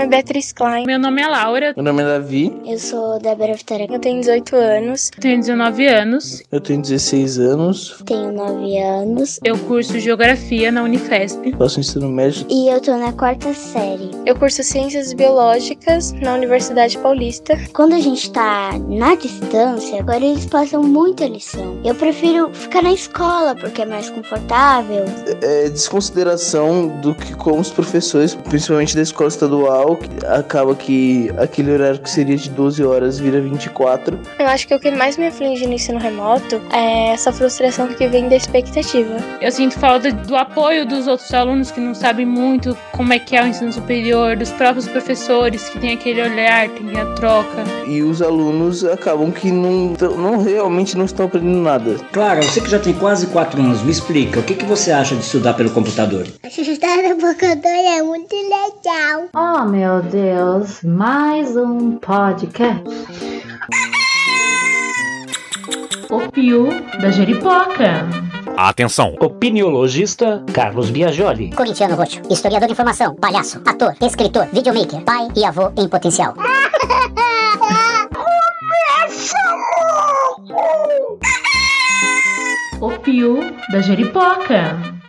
nome é Beatriz Klein. Meu nome é Laura. Meu nome é Davi. Eu sou Débora Vitória. Eu tenho 18 anos. Tenho 19 anos. Eu tenho 16 anos. Tenho 9 anos. Eu curso Geografia na Unifesp. Faço ensino médio. E eu tô na quarta série. Eu curso Ciências Biológicas na Universidade Paulista. Quando a gente tá na distância, agora eles passam muita lição. Eu prefiro ficar na escola porque é mais confortável. É desconsideração do que como os professores, principalmente da escola estadual, que acaba que aquele horário que seria de 12 horas vira 24. Eu acho que o que mais me aflige no ensino remoto é essa frustração que vem da expectativa. Eu sinto falta do apoio dos outros alunos que não sabem muito como é que é o ensino superior, dos próprios professores que tem aquele olhar, tem a troca. E os alunos acabam que não, não realmente não estão aprendendo nada. Clara, você que já tem quase 4 anos, me explica, o que, que você acha de estudar pelo computador? Estudar no computador é muito legal. Oh meu Deus, mais um podcast. O Pio da Jeripoca. Atenção! Opiniologista Carlos Biagioli. Corintiano Roxo, historiador de informação, palhaço, ator, escritor, videomaker, pai e avô em potencial. O Pio da Jeripoca.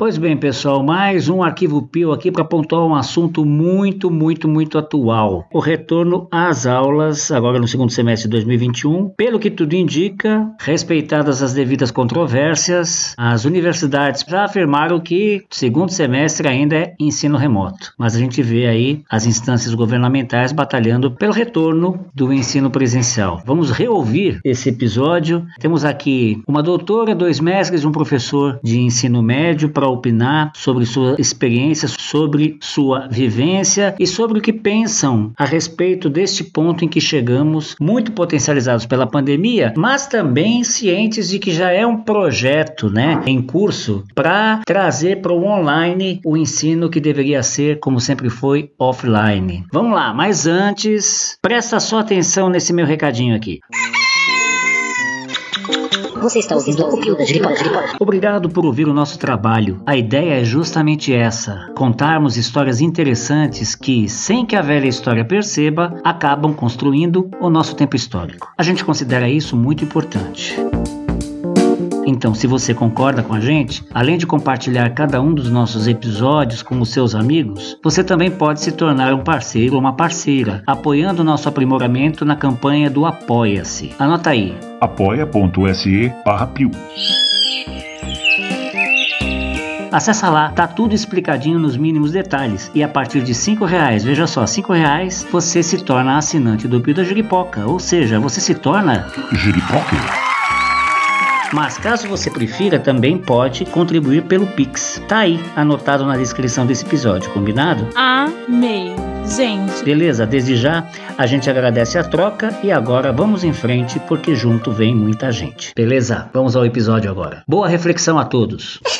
Pois bem, pessoal, mais um arquivo Pio aqui para pontuar um assunto muito, muito, muito atual. O retorno às aulas, agora no segundo semestre de 2021. Pelo que tudo indica, respeitadas as devidas controvérsias, as universidades já afirmaram que segundo semestre ainda é ensino remoto. Mas a gente vê aí as instâncias governamentais batalhando pelo retorno do ensino presencial. Vamos reouvir esse episódio. Temos aqui uma doutora, dois mestres um professor de ensino médio para opinar sobre sua experiência, sobre sua vivência e sobre o que pensam a respeito deste ponto em que chegamos, muito potencializados pela pandemia, mas também cientes de que já é um projeto, né, em curso para trazer para o online o ensino que deveria ser, como sempre foi, offline. Vamos lá, mas antes, presta só atenção nesse meu recadinho aqui. Você está ouvindo o Pio da Jeripoca. Obrigado por ouvir o nosso trabalho. A ideia é justamente essa: contarmos histórias interessantes que, sem que a velha história perceba, acabam construindo o nosso tempo histórico. A gente considera isso muito importante. Então, se você concorda com a gente, além de compartilhar cada um dos nossos episódios com os seus amigos, você também pode se tornar um parceiro ou uma parceira, apoiando o nosso aprimoramento na campanha do Apoia-se. Anota aí. apoia.se Pio. Acesse lá, tá tudo explicadinho nos mínimos detalhes. E a partir de cinco reais, veja só, cinco reais, você se torna assinante do Pio da Juripoca. Ou seja, você se torna Jeripoca. Mas caso você prefira, também pode contribuir pelo Pix. Tá aí, anotado na descrição desse episódio, combinado? Amei. Gente, Beleza, desde já a gente agradece a troca e agora vamos em frente porque junto vem muita gente. Beleza? Vamos ao episódio agora. Boa reflexão a todos.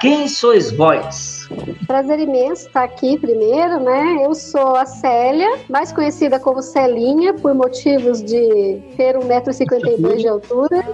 Quem sois vós? Prazer imenso estar aqui primeiro, né? Eu sou a Célia, mais conhecida como Celinha, por motivos de ter 1,52m de altura.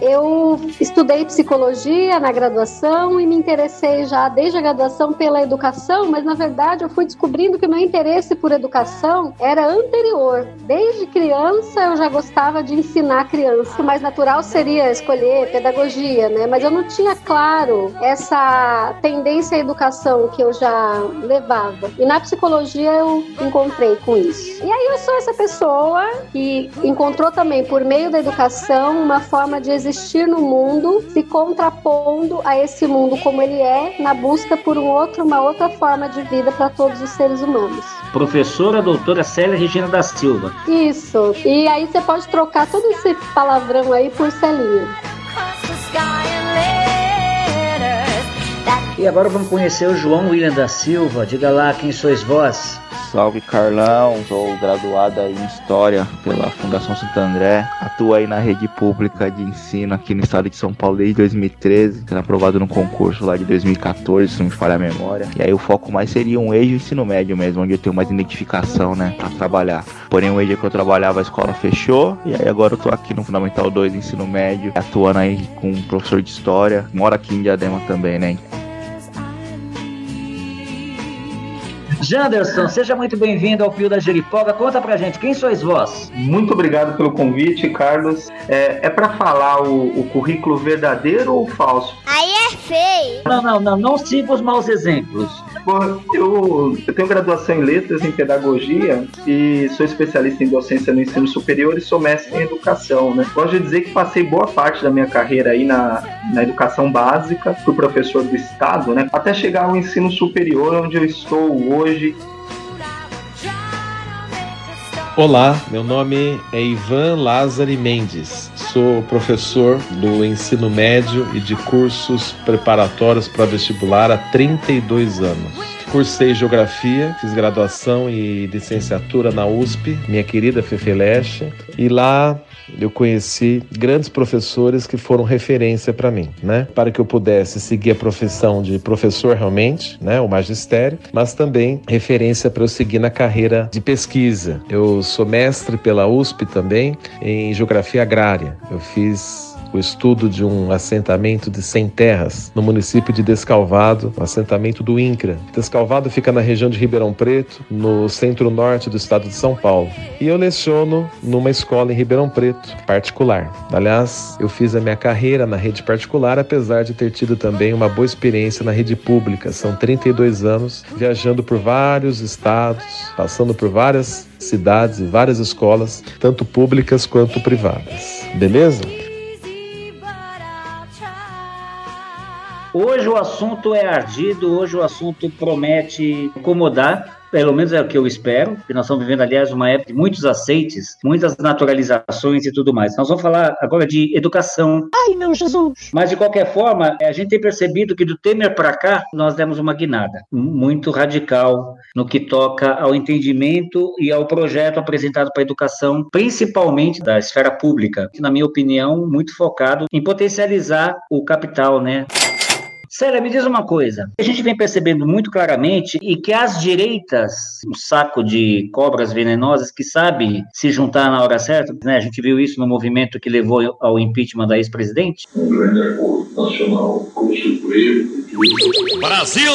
Eu estudei psicologia na graduação e me interessei já desde a graduação pela educação, mas na verdade eu fui descobrindo que o meu interesse por educação era anterior. Desde criança eu já gostava de ensinar criança. O mais natural seria escolher pedagogia, né? Mas eu não tinha claro essa tendência à educação que eu já levava. E na psicologia eu encontrei com isso. E aí eu sou essa pessoa que encontrou também por meio da educação uma forma de existir no mundo, se contrapondo a esse mundo como ele é, na busca por um outro, uma outra forma de vida para todos os seres humanos. Professora doutora Célia Regina da Silva. Isso. E aí você pode trocar todo esse palavrão aí por Celinha. E agora vamos conhecer o João William da Silva. Diga lá quem sois vós. Salve Carlão, sou graduada em História pela Fundação Santo André. Atuo aí na rede pública de ensino aqui no estado de São Paulo desde 2013, sendo aprovado no concurso lá de 2014, se não me falha a memória. E aí o foco mais seria um eixo ensino médio mesmo, onde eu tenho mais identificação, né, pra trabalhar. Porém o eixo que eu trabalhava, a escola fechou, e aí agora eu tô aqui no Fundamental 2 Ensino Médio, atuando aí com um professor de História. Moro aqui em Diadema também, né. Janderson, seja muito bem-vindo ao Pio da Jeripoga. Conta pra gente, quem sois vós? Muito obrigado pelo convite, Carlos. É, é para falar o, o, currículo verdadeiro ou falso? Aí é feio. Não, não, não, não siga os maus exemplos. eu, eu tenho graduação em letras em pedagogia e sou especialista em docência no ensino superior e sou mestre em educação, né? Gosto de dizer que passei boa parte da minha carreira aí na, na educação básica, fui professor do estado, né? Até chegar ao ensino superior, onde eu estou hoje hoje. Olá, meu nome é Ivan Lázari Mendes. Sou professor do ensino médio e de cursos preparatórios para vestibular há 32 anos. Cursei Geografia, fiz graduação e licenciatura na USP, minha querida Fefeleche, e lá eu conheci grandes professores que foram referência para mim, né? Para que eu pudesse seguir a profissão de professor realmente, né? O magistério, mas também referência para eu seguir na carreira de pesquisa. Eu sou mestre pela USP também em Geografia Agrária. Eu fiz o estudo de um assentamento de 100 terras no município de Descalvado, um assentamento do INCRA. Descalvado fica na região de Ribeirão Preto, no centro-norte do estado de São Paulo. E eu leciono numa escola em Ribeirão Preto, particular. Aliás, eu fiz a minha carreira na rede particular, apesar de ter tido também uma boa experiência na rede pública. São 32 anos viajando por vários estados, passando por várias cidades e várias escolas, tanto públicas quanto privadas. Beleza? Hoje o assunto é ardido, hoje o assunto promete incomodar, pelo menos é o que eu espero, que nós estamos vivendo, aliás, uma época de muitos aceites, muitas naturalizações e tudo mais. Nós vamos falar agora de educação. Ai, meu Jesus! Mas, de qualquer forma, a gente tem percebido que do Temer para cá, nós demos uma guinada muito radical no que toca ao entendimento e ao projeto apresentado para a educação, principalmente da esfera pública, que, na minha opinião, muito focado em potencializar o capital, né? Célia, me diz uma coisa. A gente vem percebendo muito claramente e que as direitas, um saco de cobras venenosas que sabe se juntar na hora certa, né? A gente viu isso no movimento que levou ao impeachment da ex-presidente. Um grande acordo nacional com o Supremo. Brasil!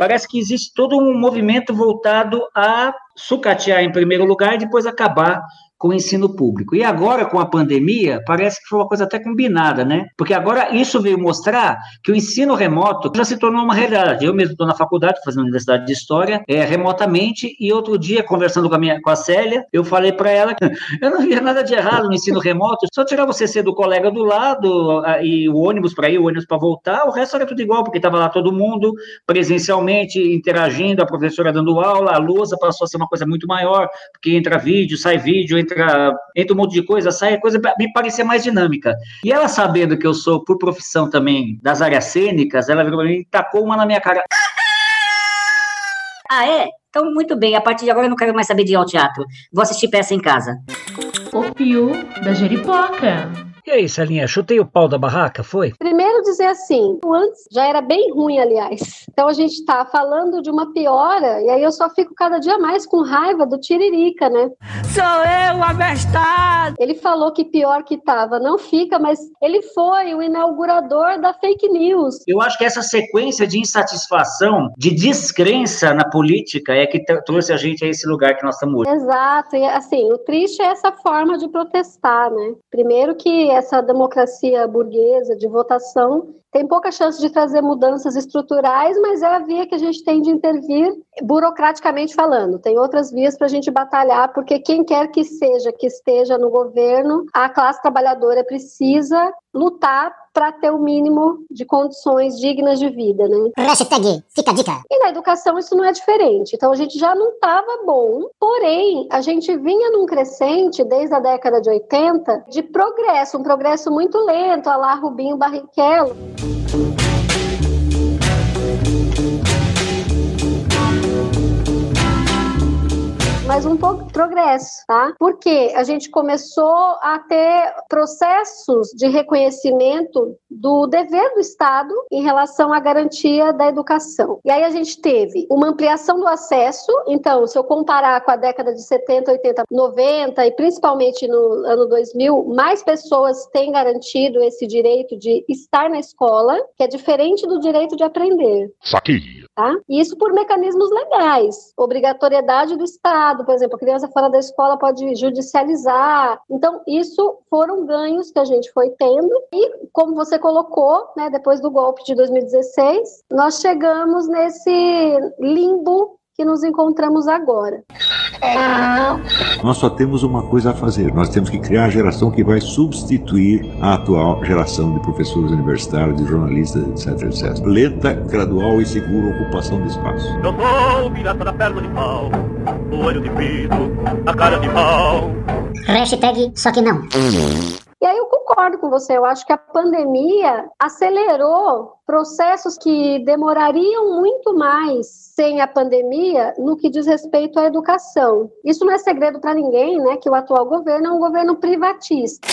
Parece que existe todo um movimento voltado a sucatear em primeiro lugar e depois acabar com o ensino público. E agora, com a pandemia, parece que foi uma coisa até combinada, né? Porque agora isso veio mostrar que o ensino remoto já se tornou uma realidade. Eu mesmo estou na faculdade, fazendo Universidade de História, é, remotamente, e outro dia, conversando com a, minha, com a Célia, eu falei para ela que eu não via nada de errado no ensino remoto, só tirar você ser do colega do lado e o ônibus para ir, o ônibus para voltar, o resto era tudo igual, porque estava lá todo mundo presencialmente interagindo, a professora dando aula, a lousa passou a ser uma coisa muito maior, porque entra vídeo, sai vídeo, entra entra, entra um monte de coisa, sai a coisa me parecia mais dinâmica. E ela sabendo que eu sou, por profissão também, das áreas cênicas, ela virou pra mim e tacou uma na minha cara. Ah, é? Então, muito bem. A partir de agora eu não quero mais saber de ir ao teatro. Vou assistir peça em casa. O Pio da Jeripoca. E aí, Celinha, chutei o pau da barraca, foi? Primeiro dizer assim, o antes já era bem ruim, aliás. Então a gente está falando de uma piora, e aí eu só fico cada dia mais com raiva do Tiririca, né? Sou eu, abestado! Ele falou que pior que estava não fica, mas ele foi o inaugurador da fake news. Eu acho que essa sequência de insatisfação, de descrença na política é que trouxe a gente a esse lugar que nós estamos hoje. Exato, e assim, o triste é essa forma de protestar, né? Primeiro que essa democracia burguesa de votação tem pouca chance de trazer mudanças estruturais, mas é a via que a gente tem de intervir burocraticamente falando. Tem outras vias para a gente batalhar, porque quem quer que seja que esteja no governo, a classe trabalhadora precisa lutar para ter o mínimo de condições dignas de vida, né? Hashtag, fica a dica. E na educação isso não é diferente. Então a gente já não estava bom, porém a gente vinha num crescente desde a década de 80 de progresso, um progresso muito lento, a lá Rubinho Barrichello. Mas um progresso, tá? Porque a gente começou a ter processos de reconhecimento do dever do Estado em relação à garantia da educação. E aí a gente teve uma ampliação do acesso, então, se eu comparar com a década de 70, 80, 90 e principalmente no ano 2000, mais pessoas têm garantido esse direito de estar na escola, que é diferente do direito de aprender. Saquei. Tá? E isso por mecanismos legais. Obrigatoriedade do Estado, por exemplo, a criança fora da escola pode judicializar. Então, isso foram ganhos que a gente foi tendo. E, como você colocou, né, depois do golpe de 2016, nós chegamos nesse limbo que nos encontramos agora. Nós só temos uma coisa a fazer: nós temos que criar a geração que vai substituir a atual geração de professores universitários, de jornalistas, etc, etc. Lenta, gradual e segura ocupação do espaço. Eu sou o pirata da perna de pau, o olho de vidro, a cara de pau. Hashtag só que não. E aí eu concordo com você, eu acho que a pandemia acelerou processos que demorariam muito mais sem a pandemia no que diz respeito à educação. Isso não é segredo para ninguém, né, que o atual governo é um governo privatista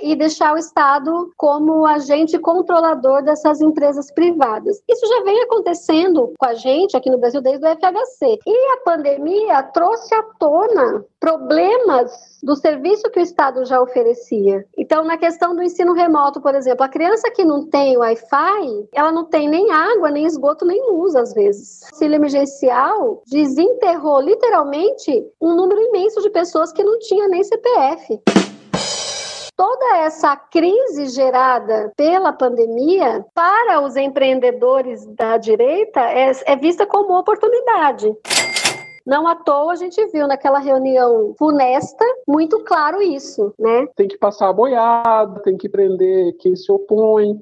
e deixar o Estado como agente controlador dessas empresas privadas. Isso já vem acontecendo com a gente aqui no Brasil desde o FHC. E a pandemia trouxe à tona problemas do serviço que o Estado já oferecia. Então, na questão do ensino remoto, por exemplo, a criança que não tem Wi-Fi, ela não tem nem água, nem esgoto, nem luz, às vezes. O auxílio emergencial desenterrou literalmente um número imenso de pessoas que não tinha nem CPF toda essa crise gerada pela pandemia, para os empreendedores da direita, é, é vista como oportunidade. Não à toa a gente viu naquela reunião funesta muito claro isso, né? Tem que passar a boiada, tem que prender quem se opõe.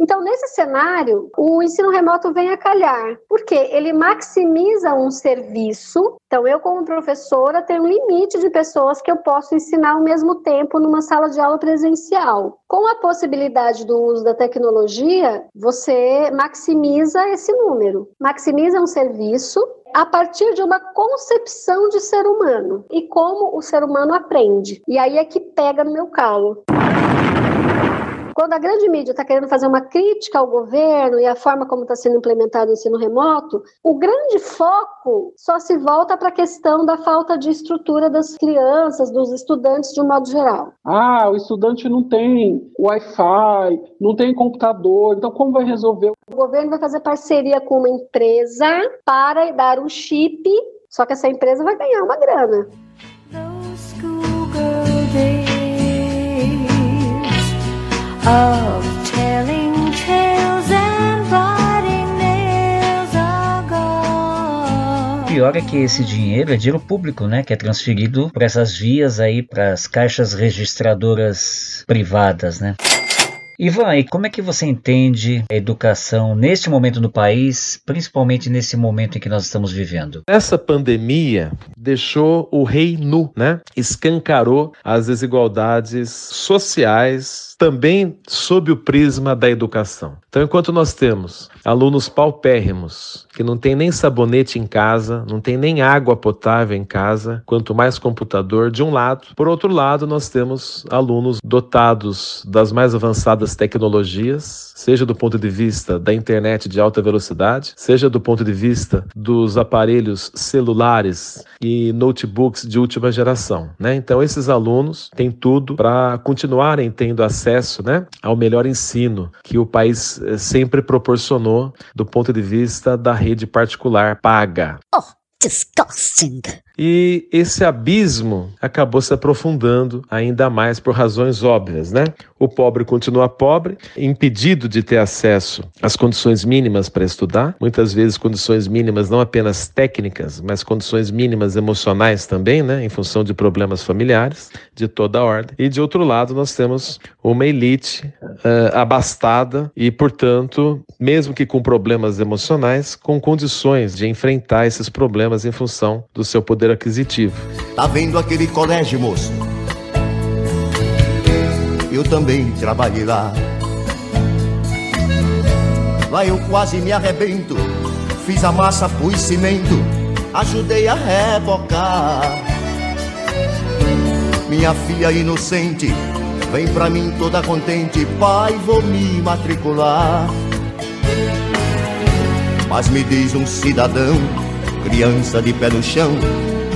Então, nesse cenário, o ensino remoto vem a calhar, porque ele maximiza um serviço. Então, eu, como professora, tenho um limite de pessoas que eu posso ensinar ao mesmo tempo numa sala de aula presencial. Com a possibilidade do uso da tecnologia, você maximiza esse número, maximiza um serviço a partir de uma concepção de ser humano e como o ser humano aprende. E aí é que pega no meu calo. Quando a grande mídia está querendo fazer uma crítica ao governo e à forma como está sendo implementado o ensino remoto, o grande foco só se volta para a questão da falta de estrutura das crianças, dos estudantes de um modo geral. Ah, o estudante não tem Wi-Fi, não tem computador, então como vai resolver? O governo vai fazer parceria com uma empresa para dar um chip, só que essa empresa vai ganhar uma grana. Pior é que esse dinheiro é dinheiro público, né, que é transferido por essas vias aí para as caixas registradoras privadas, né? Ivan, e como é que você entende a educação neste momento no país, principalmente nesse momento em que nós estamos vivendo? Essa pandemia deixou o rei nu, né? Escancarou as desigualdades sociais também sob o prisma da educação. Então, enquanto nós temos alunos paupérrimos, que não tem nem sabonete em casa, não tem nem água potável em casa, quanto mais computador, de um lado. Por outro lado, nós temos alunos dotados das mais avançadas tecnologias, seja do ponto de vista da internet de alta velocidade, seja do ponto de vista dos aparelhos celulares e notebooks de última geração. Né? Então, esses alunos têm tudo para continuarem tendo acesso né, ao melhor ensino que o país eh, sempre proporcionou do ponto de vista da rede particular paga. Oh, disgusting! E esse abismo acabou se aprofundando ainda mais por razões óbvias, né? O pobre continua pobre, impedido de ter acesso às condições mínimas para estudar, muitas vezes condições mínimas não apenas técnicas, mas condições mínimas emocionais também, né? Em função de problemas familiares de toda a ordem. E de outro lado, nós temos uma elite uh, abastada e, portanto, mesmo que com problemas emocionais, com condições de enfrentar esses problemas em função do seu poder aquisitivo. Tá vendo aquele colégio, moço? Eu também trabalhei lá. Lá eu quase me arrebento. Fiz a massa, pus cimento. ajudei a revocar. Minha filha inocente, vem pra mim toda contente, pai, vou me matricular. Mas me diz um cidadão, criança de pé no chão,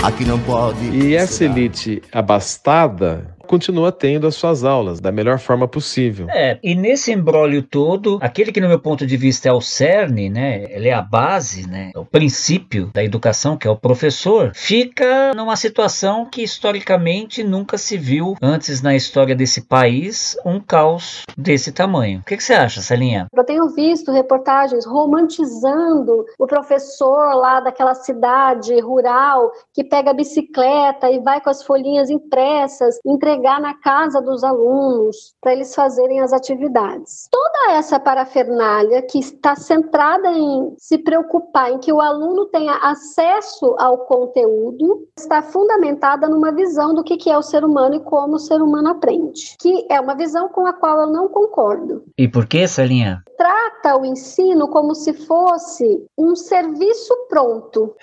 aqui não pode. E essa elite abastada continua tendo as suas aulas da melhor forma possível. É, e nesse embrólio todo, aquele que no meu ponto de vista é o cerne, né, ele é a base, né, é o princípio da educação, que é o professor, fica numa situação que historicamente nunca se viu antes na história desse país, um caos desse tamanho. O que, que você acha, Celinha? Eu tenho visto reportagens romantizando o professor lá daquela cidade rural que pega a bicicleta e vai com as folhinhas impressas, entregar na casa dos alunos para eles fazerem as atividades. Toda essa parafernália que está centrada em se preocupar em que o aluno tenha acesso ao conteúdo está fundamentada numa visão do que é o ser humano e como o ser humano aprende, que é uma visão com a qual eu não concordo. E por que, Celinha? Trata o ensino como se fosse um serviço pronto.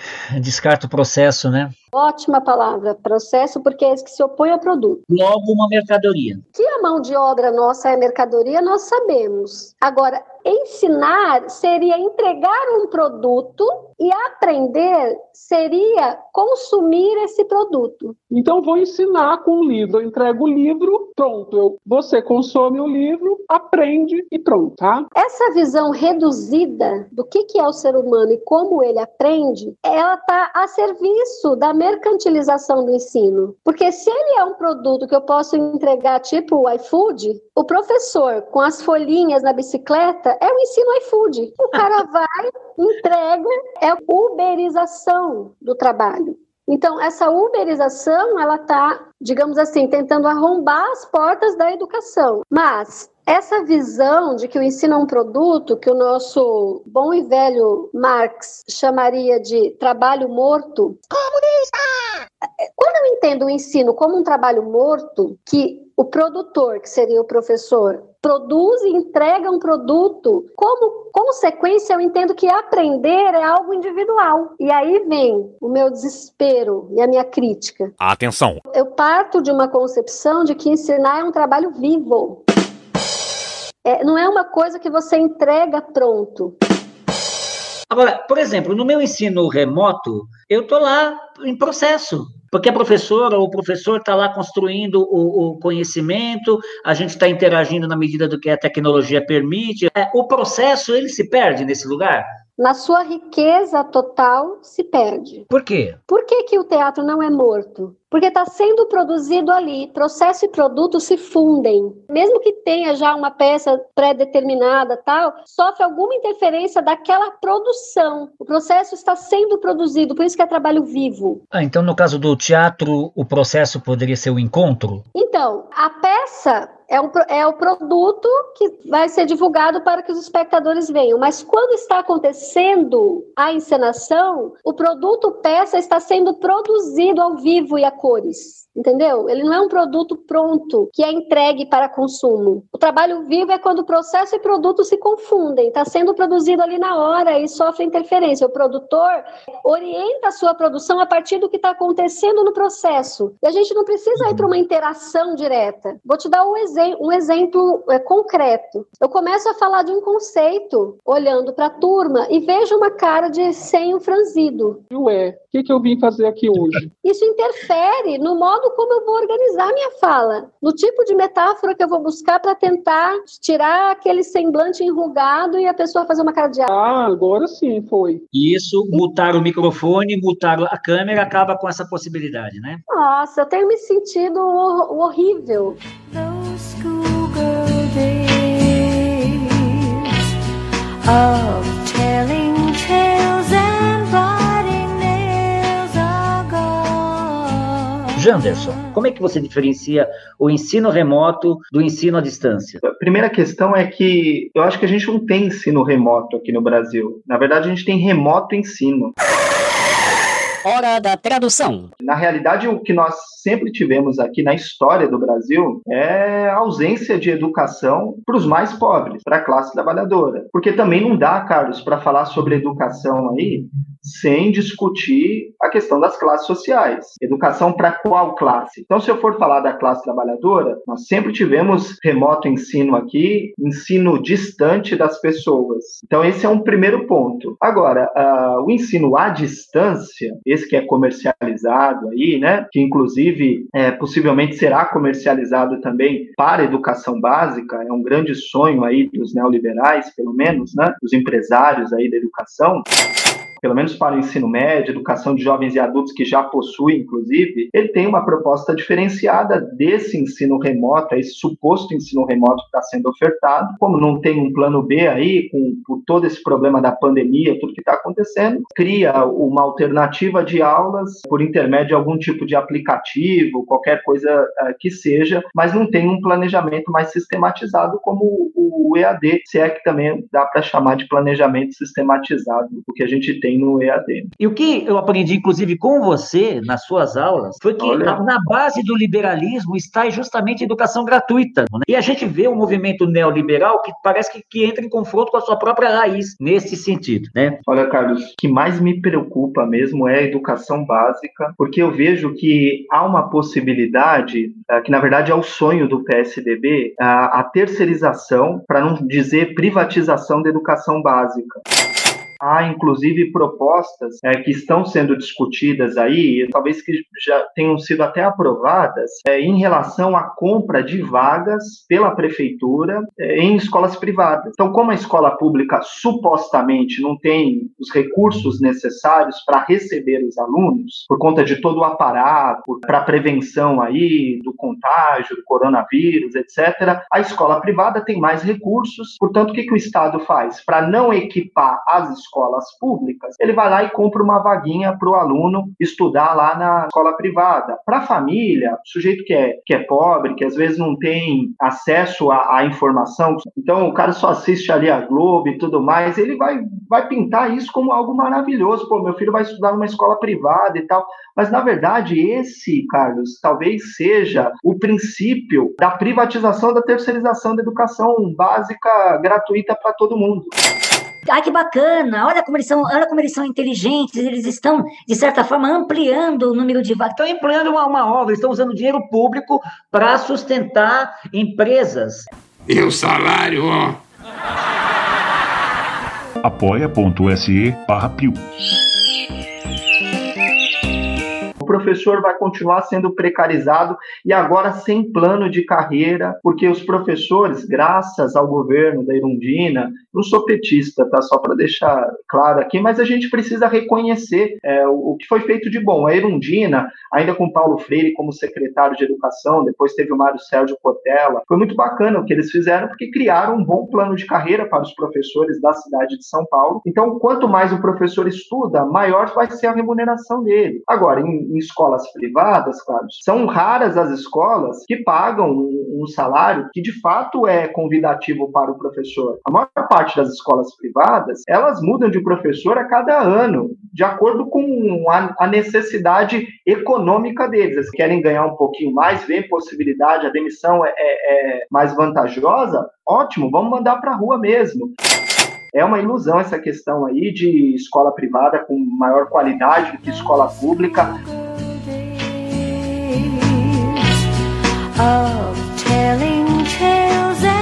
Descarta o processo, né? Ótima palavra, processo, porque é esse que se opõe ao produto. Logo, uma mercadoria. Que a mão de obra nossa é mercadoria, nós sabemos. Agora, ensinar seria entregar um produto e aprender seria consumir esse produto. Então vou ensinar com o livro, eu entrego o livro, pronto, eu, você consome o livro, aprende e pronto, tá? Essa visão reduzida do que, que é o ser humano e como ele aprende, ela está a serviço da mercantilização do ensino. Porque se ele é um produto que eu posso entregar tipo o iFood, o professor com as folhinhas na bicicleta é o ensino iFood. O cara vai, entrega, é a uberização do trabalho. Então, essa uberização, ela está, digamos assim, tentando arrombar as portas da educação. Mas essa visão de que o ensino é um produto, que o nosso bom e velho Marx chamaria de trabalho morto. Comunista! Quando eu entendo o ensino como um trabalho morto, que o produtor, que seria o professor, produz e entrega um produto, como consequência, eu entendo que aprender é algo individual. E aí vem o meu desespero e a minha crítica. Atenção! Eu parto de uma concepção de que ensinar é um trabalho vivo. É, não é uma coisa que você entrega pronto. Agora, por exemplo, no meu ensino remoto, eu estou lá em processo. Porque a professora ou o professor está lá construindo o, o, conhecimento, a gente está interagindo na medida do que a tecnologia permite. É, o processo, ele se perde nesse lugar? Na sua riqueza total, se perde. Por quê? Por que, que o teatro não é morto? Porque está sendo produzido ali. Processo e produto se fundem. Mesmo que tenha já uma peça pré-determinada, tal, sofre alguma interferência daquela produção. O processo está sendo produzido, por isso que é trabalho vivo. Ah, então no caso do teatro, o processo poderia ser o encontro? Então, a peça é, um, é o produto que vai ser divulgado para que os espectadores venham. Mas quando está acontecendo a encenação, o produto peça está sendo produzido ao vivo e a cores. Entendeu? Ele não é um produto pronto que é entregue para consumo. O trabalho vivo é quando o processo e produto se confundem. Está sendo produzido ali na hora e sofre interferência. O produtor orienta a sua produção a partir do que está acontecendo no processo. E a gente não precisa ir para uma interação direta. Vou te dar um, exe um exemplo é, concreto. Eu começo a falar de um conceito olhando para a turma e vejo uma cara de senho franzido. Ué, o que, que eu vim fazer aqui hoje? Isso interfere no modo como eu vou organizar minha fala, no tipo de metáfora que eu vou buscar para tentar tirar aquele semblante enrugado e a pessoa fazer uma cara de Ah, agora sim foi. Isso, mutar o microfone, mutar a câmera, acaba com essa possibilidade, né? Nossa, eu tenho me sentido hor horrível. Of Janderson, como é que você diferencia o ensino remoto do ensino à distância? A primeira questão é que eu acho que a gente não tem ensino remoto aqui no Brasil. Na verdade, a gente tem remoto ensino. Hora da tradução. Na realidade, o que nós sempre tivemos aqui na história do Brasil é a ausência de educação para os mais pobres, para a classe trabalhadora. Porque também não dá, Carlos, para falar sobre educação aí, sem discutir a questão das classes sociais. Educação para qual classe? Então, se eu for falar da classe trabalhadora, nós sempre tivemos remoto ensino aqui, ensino distante das pessoas. Então, esse é um primeiro ponto. Agora, uh, o ensino à distância, esse que é comercializado aí, né, que inclusive é, possivelmente será comercializado também para educação básica, é um grande sonho aí dos neoliberais, pelo menos, né, dos empresários aí da educação pelo menos para o ensino médio, educação de jovens e adultos que já possui, inclusive, ele tem uma proposta diferenciada desse ensino remoto, esse suposto ensino remoto que está sendo ofertado. Como não tem um plano B aí, com, por todo esse problema da pandemia, tudo que está acontecendo, cria uma alternativa de aulas por intermédio de algum tipo de aplicativo, qualquer coisa uh, que seja, mas não tem um planejamento mais sistematizado como o EAD, se é que também dá para chamar de planejamento sistematizado, o que a gente tem tem no EAD. E o que eu aprendi, inclusive, com você, nas suas aulas, foi que a, na base do liberalismo está justamente a educação gratuita. Né? E a gente vê um movimento neoliberal que parece que, que entra em confronto com a sua própria raiz, nesse sentido. Né? Olha, Carlos, o que mais me preocupa mesmo é a educação básica, porque eu vejo que há uma possibilidade, eh, que na verdade é o sonho do PSDB, a terceirização, para não dizer privatização da educação básica. Há, inclusive, propostas é, que estão sendo discutidas aí, talvez que já tenham sido até aprovadas, é, em relação à compra de vagas pela prefeitura é, em escolas privadas. Então, como a escola pública supostamente não tem os recursos necessários para receber os alunos, por conta de todo o aparato para prevenção aí do contágio, do coronavírus, etc., a escola privada tem mais recursos. Portanto, o que, que o Estado faz? Para não equipar as escolas, escolas públicas, ele vai lá e compra uma vaguinha para o aluno estudar lá na escola privada. Para a família, sujeito que é, que é pobre, que às vezes não tem acesso à, à, informação, então o cara só assiste ali a Globo e tudo mais, ele vai, vai pintar isso como algo maravilhoso. Pô, meu filho vai estudar numa escola privada e tal. Mas, na verdade, esse, Carlos, talvez seja o princípio da privatização, da terceirização da educação básica gratuita para todo mundo. Ah, que bacana! Olha como eles são, olha como eles são inteligentes, eles estão, de certa forma, ampliando o número de vagas. Estão ampliando uma, uma obra, estão usando dinheiro público para sustentar empresas. E o salário, ó. apoia.se barra professor vai continuar sendo precarizado e agora sem plano de carreira, porque os professores, graças ao governo da Irundina, não sou petista, tá? Só para deixar claro aqui, mas a gente precisa reconhecer é, o, que foi feito de bom. A Irundina, ainda com Paulo Freire como secretário de Educação, depois teve o Mário Sérgio Cotella, foi muito bacana o que eles fizeram, porque criaram um bom plano de carreira para os professores da cidade de São Paulo. Então, quanto mais o professor estuda, maior vai ser a remuneração dele. Agora, em, em escolas privadas, claro, são raras as escolas que pagam um, salário que de fato é convidativo para o professor. A maior parte das escolas privadas, elas mudam de professor a cada ano, de acordo com a, a necessidade econômica deles. Eles querem ganhar um pouquinho mais, vê possibilidade, a demissão é, é, é mais vantajosa, ótimo, vamos mandar para a rua mesmo. É uma ilusão essa questão aí de escola privada com maior qualidade do que escola pública. Of telling tales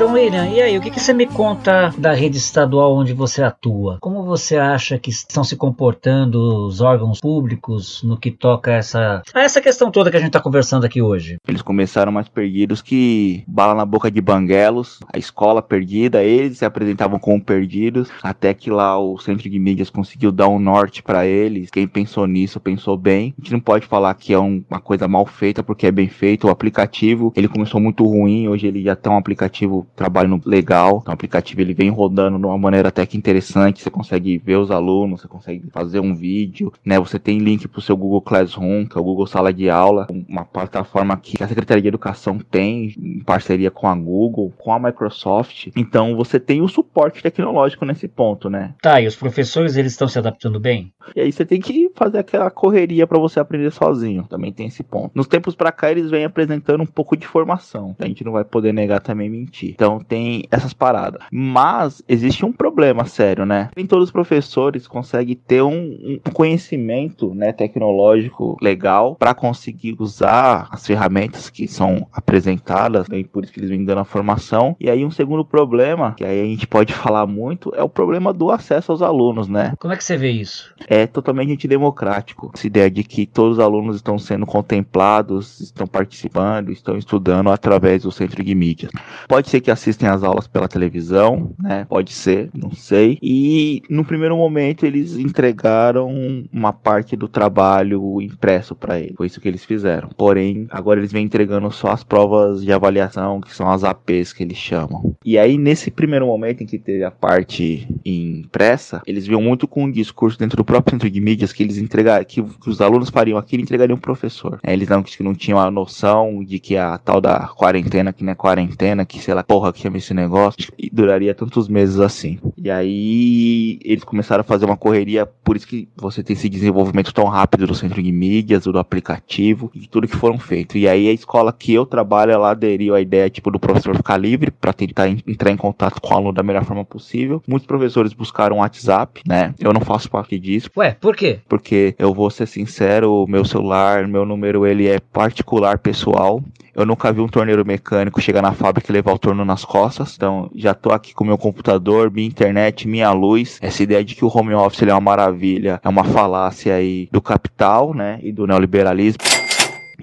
João William, e aí, o que, que você me conta da rede estadual onde você atua? Como você acha que estão se comportando os órgãos públicos no que toca a essa, a essa questão toda que a gente está conversando aqui hoje? Eles começaram mais perdidos que bala na boca de banguelos, a escola perdida, eles se apresentavam como perdidos, até que lá o centro de mídias conseguiu dar um norte para eles. Quem pensou nisso pensou bem. A gente não pode falar que é um, uma coisa mal feita porque é bem feito. O aplicativo, ele começou muito ruim, hoje ele já tem um aplicativo trabalho legal. Então, o aplicativo ele vem rodando de uma maneira até que interessante. Você consegue ver os alunos, você consegue fazer um vídeo, né? Você tem link para o seu Google Classroom, que é o Google Sala de Aula, uma plataforma que a Secretaria de Educação tem em parceria com a Google, com a Microsoft. Então, você tem o suporte tecnológico nesse ponto, né? Tá, e os professores eles estão se adaptando bem? E aí você tem que fazer aquela correria para você aprender sozinho. Também tem esse ponto. Nos tempos para cá eles vêm apresentando um pouco de formação. A gente não vai poder negar também mentir. Então tem essas paradas. Mas existe um problema sério, né? Nem todos os professores conseguem ter um, um conhecimento né, tecnológico legal para conseguir usar as ferramentas que são apresentadas, e por isso que eles vêm dando a formação. E aí um segundo problema, que aí a gente pode falar muito, é o problema do acesso aos alunos, né? Como é que você vê isso? É totalmente antidemocrático. Essa ideia de que todos os alunos estão sendo contemplados, estão participando, estão estudando através do centro de mídias. Pode ser que assistem às aulas pela televisão, né? Pode ser, não sei. E no primeiro momento eles entregaram uma parte do trabalho impresso para eles. Foi isso que eles fizeram. Porém, agora eles vêm entregando só as provas de avaliação, que são as APs que eles chamam. E aí nesse primeiro momento em que teve a parte impressa, eles viam muito com um discurso dentro do próprio centro de mídias que eles entregaram, que, que os alunos fariam aquilo entregariam o professor. É, eles não, que não tinham a noção de que a tal da quarentena, que não é quarentena, que sei lá, porra, que chama esse negócio, e duraria tantos meses assim. E aí eles começaram a fazer uma correria, por isso que você tem esse desenvolvimento tão rápido do centro de mídias, do aplicativo e tudo que foram feito. E aí a escola que eu trabalho, ela aderiu à ideia tipo do professor ficar livre para tentar entrar em contato com o aluno da melhor forma possível. Muitos professores buscaram o WhatsApp, né? Eu não faço parte disso. Ué, por quê? Porque eu vou ser sincero, meu celular, meu número, ele é particular, pessoal. Eu nunca vi um torneiro mecânico chegar na fábrica e levar o torno nas costas. Então, já tô aqui com meu computador, minha internet, minha luz. Essa ideia de que o home office é uma maravilha, é uma falácia aí do capital, né, e do neoliberalismo.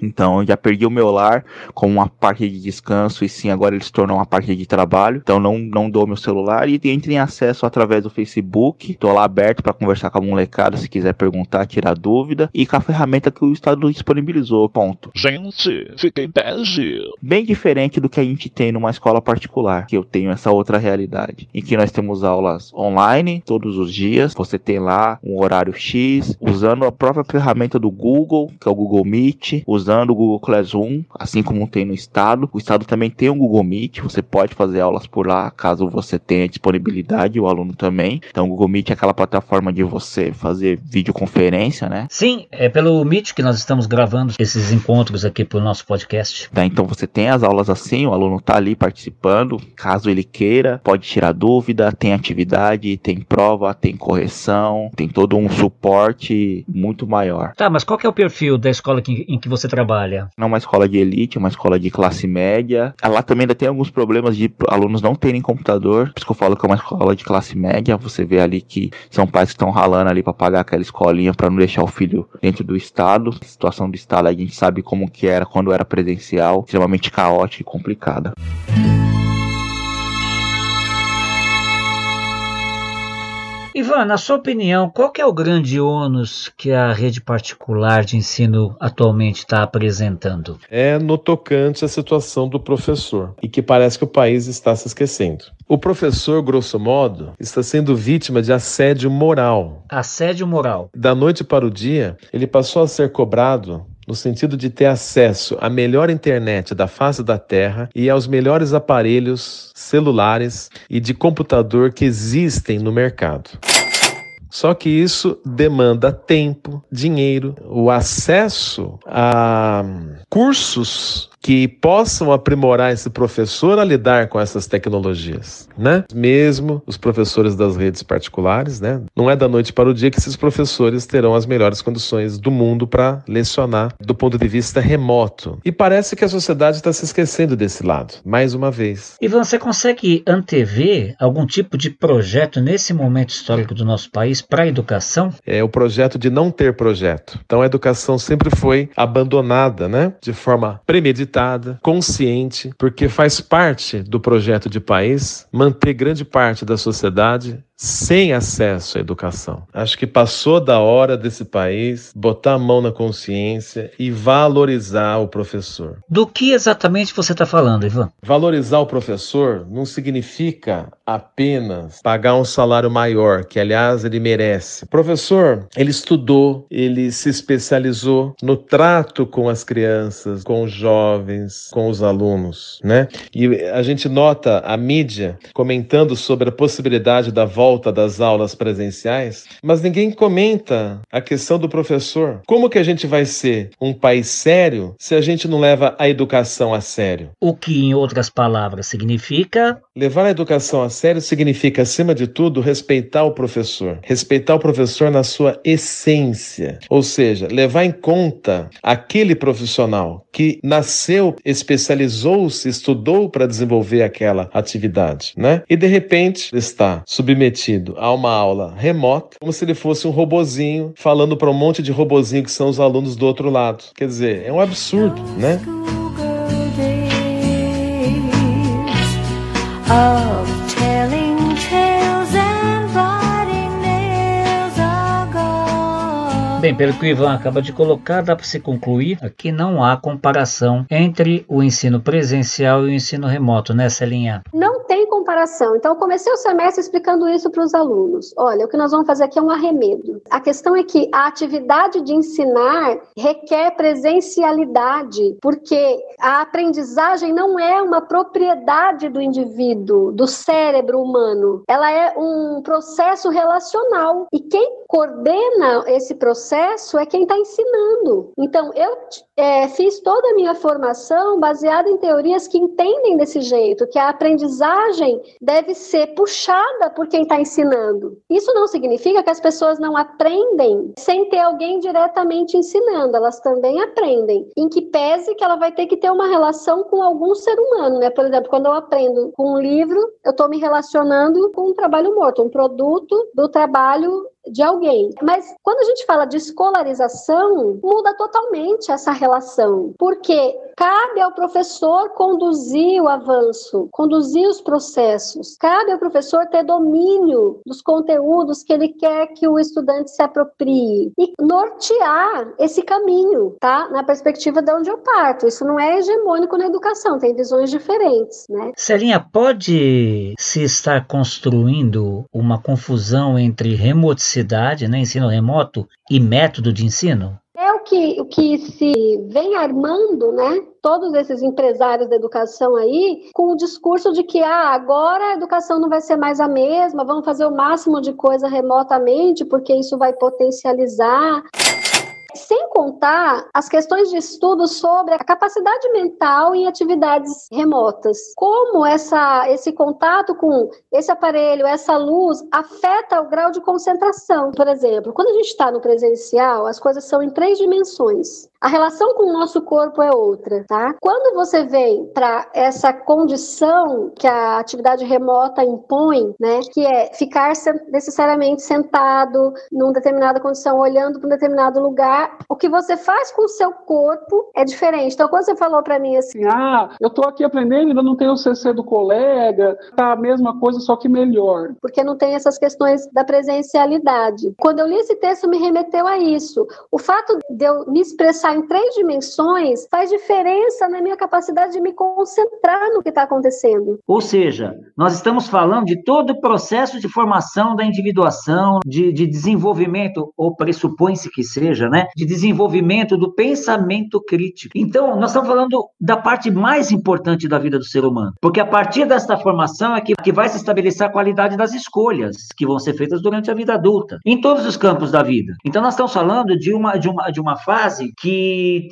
Então, eu já perdi o meu lar como uma parte de descanso e sim, agora ele se tornou uma parte de trabalho. Então, não, não dou meu celular e entre em acesso através do Facebook. Tô lá aberto para conversar com a molecada se quiser perguntar, tirar dúvida e com a ferramenta que o Estado disponibilizou. Ponto. Gente, fiquei bege. Bem diferente do que a gente tem numa escola particular, que eu tenho essa outra realidade, em que nós temos aulas online todos os dias. Você tem lá um horário X, usando a própria ferramenta do Google, que é o Google Meet, usando o Google Classroom, assim como tem no estado. O estado também tem um Google Meet, você pode fazer aulas por lá, caso você tenha disponibilidade, o aluno também. Então o Google Meet é aquela plataforma de você fazer videoconferência, né? Sim, é pelo Meet que nós estamos gravando esses encontros aqui pro nosso podcast. Tá, então você tem as aulas assim, o aluno tá ali participando, caso ele queira, pode tirar dúvida, tem atividade, tem prova, tem correção, tem todo um suporte muito maior. Tá, mas qual que é o perfil da escola que, em que você trabalha? Não é uma escola de elite, é uma escola de classe média. Lá também ainda tem alguns problemas de alunos não terem computador, por isso que eu falo que é uma escola de classe média. Você vê ali que são pais que estão ralando ali para pagar aquela escolinha para não deixar o filho dentro do estado. A situação do estado a gente sabe como que era quando era presencial, extremamente caótica e complicada. Ivan, na sua opinião, qual que é o grande ônus que a rede particular de ensino atualmente está apresentando? É no tocante à situação do professor e que parece que o país está se esquecendo. O professor, grosso modo, está sendo vítima de assédio moral. Assédio moral. Da noite para o dia, ele passou a ser cobrado no sentido de ter acesso à melhor internet da face da Terra e aos melhores aparelhos celulares e de computador que existem no mercado. Só que isso demanda tempo, dinheiro, o acesso a cursos que possam aprimorar esse professor a lidar com essas tecnologias, né? Mesmo os professores das redes particulares, né? Não é da noite para o dia que esses professores terão as melhores condições do mundo para lecionar do ponto de vista remoto. E parece que a sociedade está se esquecendo desse lado, mais uma vez. E você consegue antever algum tipo de projeto nesse momento histórico do nosso país para a educação? É o projeto de não ter projeto. Então a educação sempre foi abandonada, né? De forma premeditada consciente, porque faz parte do projeto de país manter grande parte da sociedade sem acesso à educação. Acho que passou da hora desse país botar a mão na consciência e valorizar o professor. Do que exatamente você está falando, Ivan? Valorizar o professor não significa apenas pagar um salário maior, que aliás ele merece. O professor, ele estudou, ele se especializou no trato com as crianças, com os jovens, com os alunos, né? E a gente nota a mídia comentando sobre a possibilidade da volta volta das aulas presenciais, mas ninguém comenta a questão do professor. Como que a gente vai ser um país sério se a gente não leva a educação a sério? O que, em outras palavras, significa Levar a educação a sério significa, acima de tudo, respeitar o professor. Respeitar o professor na sua essência. Ou seja, levar em conta aquele profissional que nasceu, especializou-se, estudou para desenvolver aquela atividade, né? E de repente está submetido a uma aula remota, como se ele fosse um robozinho falando para um monte de robozinho que são os alunos do outro lado. Quer dizer, é um absurdo, né? Bem, pelo que o Ivan acaba de colocar, dá para se concluir que não há comparação entre o ensino presencial e o ensino remoto, né, Celinha? Não tem comparação. Então, comecei o semestre explicando isso para os alunos. Olha, o que nós vamos fazer aqui é um arremedo. A questão é que a atividade de ensinar requer presencialidade, porque a aprendizagem não é uma propriedade do indivíduo, do cérebro humano. Ela é um processo relacional. E quem coordena esse processo é quem está ensinando. Então, eu é, fiz toda a minha formação baseada em teorias que entendem desse jeito, que a aprendizagem deve ser puxada por quem está ensinando. Isso não significa que as pessoas não aprendem sem ter alguém diretamente ensinando, elas também aprendem. Em que pese que ela vai ter que ter uma relação com algum ser humano, né? Por exemplo, quando eu aprendo com um livro, eu estou me relacionando com um trabalho morto, um produto do trabalho de alguém. Mas quando a gente fala de escolarização, muda totalmente essa relação, porque cabe ao professor conduzir o avanço, conduzir os processos. Cabe ao professor ter domínio dos conteúdos que ele quer que o estudante se aproprie e nortear esse caminho, tá? Na perspectiva de onde eu parto. Isso não é hegemônico na educação, tem visões diferentes, né? Celinha, pode se estar construindo uma confusão entre remoticidade, né, ensino remoto, e método de ensino? É o que, o que se vem armando, né? Todos esses empresários da educação aí, com o discurso de que ah, agora a educação não vai ser mais a mesma, vamos fazer o máximo de coisa remotamente, porque isso vai potencializar. Sem contar as questões de estudo sobre a capacidade mental em atividades remotas. Como essa, esse contato com esse aparelho, essa luz, afeta o grau de concentração. Por exemplo, quando a gente está no presencial, as coisas são em três dimensões. A relação com o nosso corpo é outra, tá? Quando você vem para essa condição que a atividade remota impõe, né, que é ficar necessariamente sentado numa determinada condição, olhando para um determinado lugar, o que você faz com o seu corpo é diferente. Então, quando você falou para mim assim, ah, eu tô aqui aprendendo, ainda não tenho o CC do colega, tá a mesma coisa, só que melhor. Porque não tem essas questões da presencialidade. Quando eu li esse texto, me remeteu a isso. O fato de eu me expressar em três dimensões faz diferença na minha capacidade de me concentrar no que está acontecendo. Ou seja, nós estamos falando de todo o processo de formação da individuação, de, de desenvolvimento, ou pressupõe-se que seja, né? De desenvolvimento do pensamento crítico. Então, nós estamos falando da parte mais importante da vida do ser humano. Porque a partir desta formação é que, que vai se estabelecer a qualidade das escolhas que vão ser feitas durante a vida adulta, em todos os campos da vida. Então, nós estamos falando de uma, de uma, de uma fase que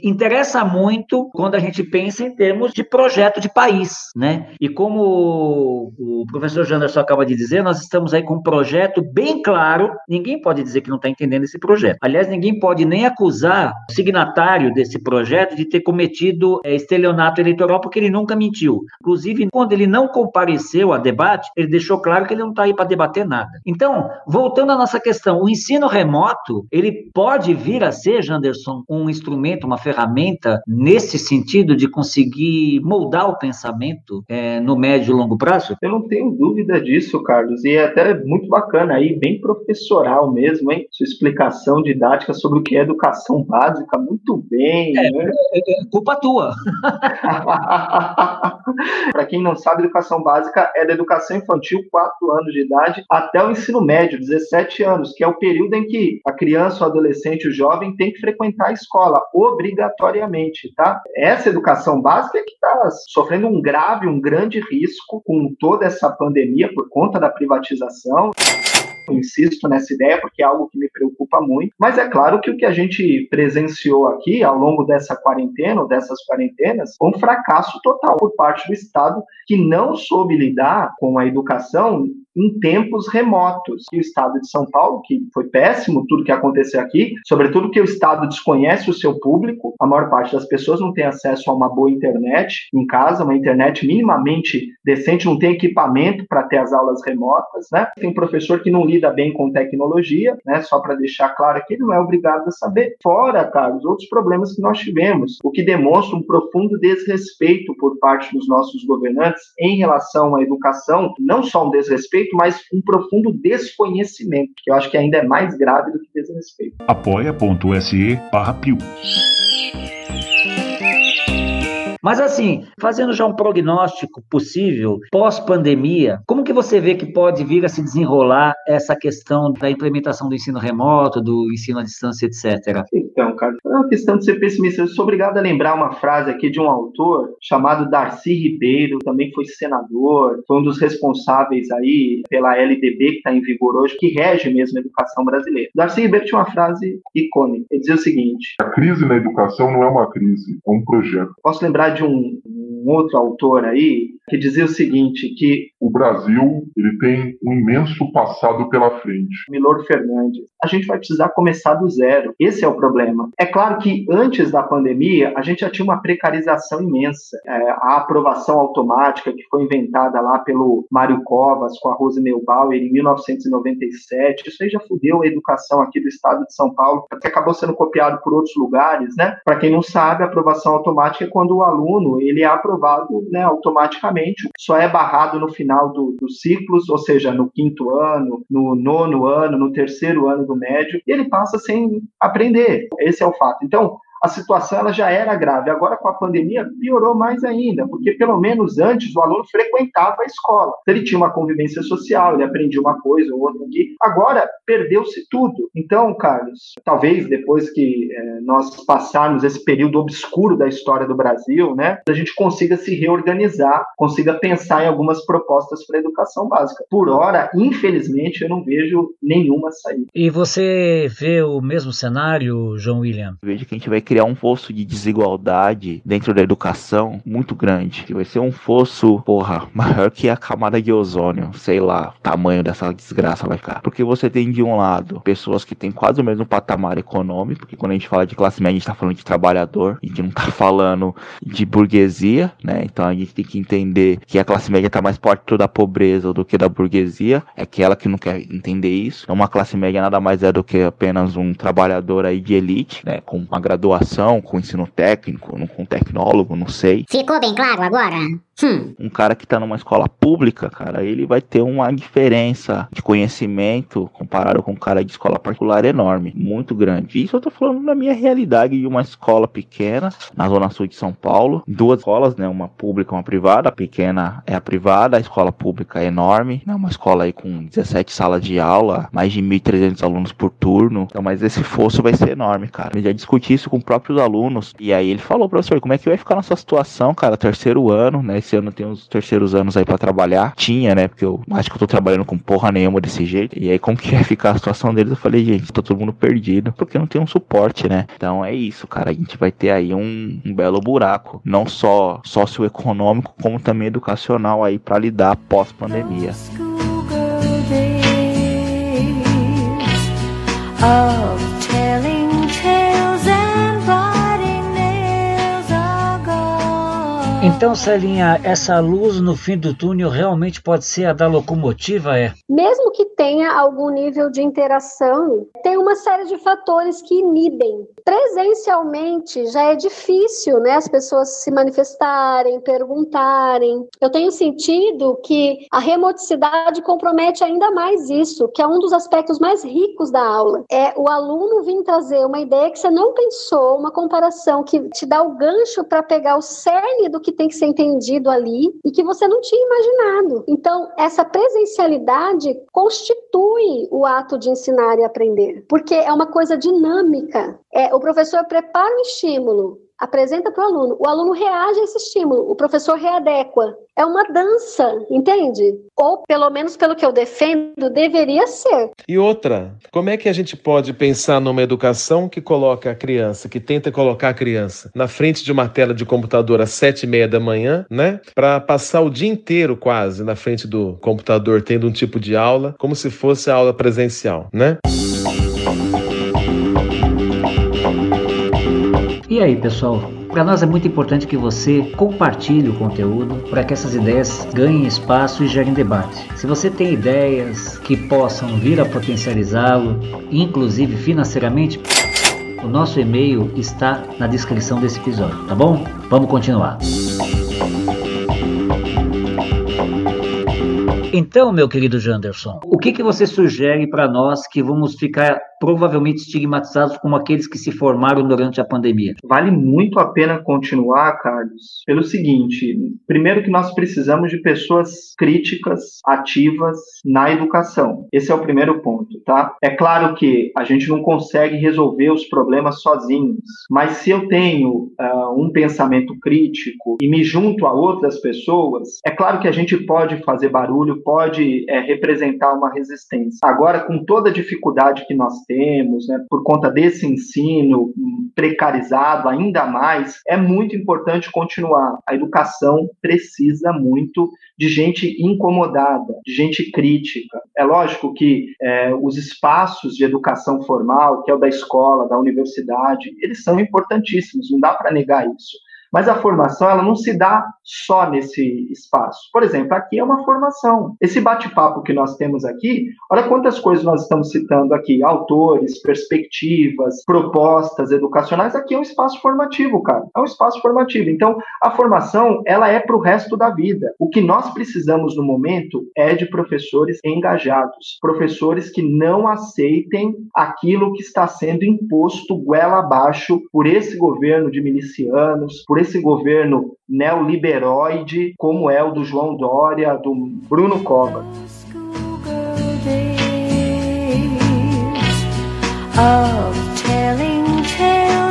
interessa muito quando a gente pensa em termos de projeto de país, né? E como o professor Janderson acaba de dizer, nós estamos aí com um projeto bem claro, ninguém pode dizer que não está entendendo esse projeto. Aliás, ninguém pode nem acusar o signatário desse projeto de ter cometido é, estelionato eleitoral, porque ele nunca mentiu. Inclusive, quando ele não compareceu a debate, ele deixou claro que ele não está aí para debater nada. Então, voltando à nossa questão, o ensino remoto, ele pode vir a ser, Janderson, um instrumento instrumento, uma ferramenta nesse sentido de conseguir moldar o pensamento é, no médio e longo prazo? Eu não tenho dúvida disso, Carlos, e é até muito bacana aí, bem professoral mesmo, hein? Sua explicação didática sobre o que é educação básica, muito bem. É, né? é, é culpa tua. Para quem não sabe, educação básica é da educação infantil, 4 anos de idade, até o ensino médio, 17 anos, que é o período em que a criança, o adolescente, o jovem tem que frequentar a escola obrigatoriamente, tá? Essa educação básica é que está sofrendo um grave, um grande risco com toda essa pandemia por conta da privatização. Eu insisto nessa ideia porque é algo que me preocupa muito. Mas é claro que o que a gente presenciou aqui ao longo dessa quarentena, ou dessas quarentenas, foi um fracasso total por parte do Estado que não soube lidar com a educação em tempos remotos. E o estado de São Paulo, que foi péssimo tudo que aconteceu aqui, sobretudo que o estado desconhece o seu público, a maior parte das pessoas não tem acesso a uma boa internet em casa, uma internet minimamente decente, não tem equipamento para ter as aulas remotas, né? Tem professor que não lida bem com tecnologia, né? Só para deixar claro que ele não é obrigado a saber. Fora, Carlos, outros problemas que nós tivemos, o que demonstra um profundo desrespeito por parte dos nossos governantes em relação à educação, não só um desrespeito, mas um profundo desconhecimento, que eu acho que ainda é mais grave do que desrespeito. apoia.se. Mas assim, fazendo já um prognóstico possível pós-pandemia, como que você vê que pode vir a se desenrolar essa questão da implementação do ensino remoto, do ensino à distância, etc? Então, cara, é uma questão de ser pessimista. Eu sou obrigado a lembrar uma frase aqui de um autor chamado Darcy Ribeiro, também foi senador, foi um dos responsáveis aí pela LDB que está em vigor hoje, que rege mesmo a educação brasileira. Darcy Ribeiro tinha uma frase icônica. Ele dizia o seguinte: A crise na educação não é uma crise, é um projeto. Posso lembrar de um, um outro autor aí que dizia o seguinte, que O Brasil ele tem um imenso passado pela frente. Milor Fernandes, a gente vai precisar começar do zero. Esse é o problema. É claro que antes da pandemia a gente já tinha uma precarização imensa. É, a aprovação automática que foi inventada lá pelo Mário Covas com a Rose Neubauer em 1997, isso aí já fudeu a educação aqui do estado de São Paulo, que acabou sendo copiado por outros lugares, né? Para quem não sabe, a aprovação automática é quando o aluno ele é aprovado né, automaticamente, só é barrado no final do, dos ciclos, ou seja, no quinto ano, no nono ano, no terceiro ano do médio, e ele passa sem aprender. Esse é o fato. Então, a situação ela já era grave. Agora, com a pandemia, piorou mais ainda, porque pelo menos antes o aluno frequentava a escola. Ele tinha uma convivência social, ele aprendia uma coisa ou outra aqui. Agora, perdeu-se tudo. Então, Carlos, talvez depois que eh, nós passarmos esse período obscuro da história do Brasil, né, a gente consiga se reorganizar, consiga pensar em algumas propostas para a educação básica. Por hora, infelizmente, eu não vejo nenhuma saída. E você vê o mesmo cenário, João William? Vejo que a gente vai criar um fosso de desigualdade dentro da educação muito grande. Que vai ser um fosso, porra, maior que a camada de ozônio. Sei lá, o tamanho dessa desgraça vai ficar. Porque você tem de um lado pessoas que têm quase o mesmo patamar econômico, porque quando a gente fala de classe média, a gente tá falando de trabalhador, a gente não tá falando de burguesia, né? Então a gente tem que entender que a classe média tá mais perto da pobreza do que da burguesia. É aquela que não quer entender isso. Então uma classe média nada mais é do que apenas um trabalhador aí de elite, né? Com uma graduação, com ensino técnico, com tecnólogo, não sei. Ficou bem claro agora? Hum. Um cara que tá numa escola pública, cara, ele vai ter uma diferença de conhecimento comparado com um cara de escola particular enorme, muito grande. Isso eu tô falando da minha realidade de uma escola pequena, na zona sul de São Paulo. Duas escolas, né? Uma pública uma privada. A pequena é a privada, a escola pública é enorme. É uma escola aí com 17 salas de aula, mais de 1.300 alunos por turno. Então, mas esse fosso vai ser enorme, cara. Eu já discuti isso com próprios alunos. E aí ele falou, professor, como é que vai ficar na sua situação, cara? Terceiro ano, né? Esse ano tem os terceiros anos aí pra trabalhar. Tinha, né? Porque eu acho que eu tô trabalhando com porra nenhuma desse jeito. E aí, como que vai ficar a situação deles? Eu falei, gente, tá todo mundo perdido. Porque não tem um suporte, né? Então é isso, cara. A gente vai ter aí um, um belo buraco. Não só socioeconômico, como também educacional aí pra lidar pós-pandemia. of telling Então, Celinha, essa luz no fim do túnel realmente pode ser a da locomotiva, é? Mesmo que tenha algum nível de interação, tem uma série de fatores que inibem. Presencialmente já é difícil, né, as pessoas se manifestarem, perguntarem. Eu tenho sentido que a remoticidade compromete ainda mais isso, que é um dos aspectos mais ricos da aula. É o aluno vir trazer uma ideia que você não pensou, uma comparação que te dá o gancho para pegar o cerne do que tem que ser entendido ali e que você não tinha imaginado. Então, essa presencialidade constitui o ato de ensinar e aprender, porque é uma coisa dinâmica. É, o professor prepara o estímulo, apresenta para o aluno, o aluno reage a esse estímulo, o professor readequa. É uma dança, entende? Ou, pelo menos pelo que eu defendo, deveria ser. E outra, como é que a gente pode pensar numa educação que coloca a criança, que tenta colocar a criança na frente de uma tela de computador às sete e meia da manhã, né? Para passar o dia inteiro quase na frente do computador tendo um tipo de aula, como se fosse a aula presencial, né? E aí, pessoal? Para nós é muito importante que você compartilhe o conteúdo para que essas ideias ganhem espaço e gerem debate. Se você tem ideias que possam vir a potencializá-lo, inclusive financeiramente, o nosso e-mail está na descrição desse episódio, tá bom? Vamos continuar. Então, meu querido Janderson, o que, que você sugere para nós que vamos ficar provavelmente estigmatizados como aqueles que se formaram durante a pandemia? Vale muito a pena continuar, Carlos, pelo seguinte: primeiro, que nós precisamos de pessoas críticas, ativas na educação. Esse é o primeiro ponto, tá? É claro que a gente não consegue resolver os problemas sozinhos, mas se eu tenho uh, um pensamento crítico e me junto a outras pessoas, é claro que a gente pode fazer barulho, pode é, representar uma resistência. Agora, com toda a dificuldade que nós temos, né, por conta desse ensino precarizado ainda mais, é muito importante continuar. A educação precisa muito de gente incomodada, de gente crítica. É lógico que é, os espaços de educação formal, que é o da escola, da universidade, eles são importantíssimos, não dá para negar isso. Mas a formação ela não se dá só nesse espaço. Por exemplo, aqui é uma formação. Esse bate-papo que nós temos aqui, olha quantas coisas nós estamos citando aqui: autores, perspectivas, propostas educacionais. Aqui é um espaço formativo, cara. É um espaço formativo. Então, a formação ela é para o resto da vida. O que nós precisamos no momento é de professores engajados, professores que não aceitem aquilo que está sendo imposto goela abaixo por esse governo de milicianos, por esse governo neoliberoide, como é o do João Dória, do Bruno Covas. Of telling tales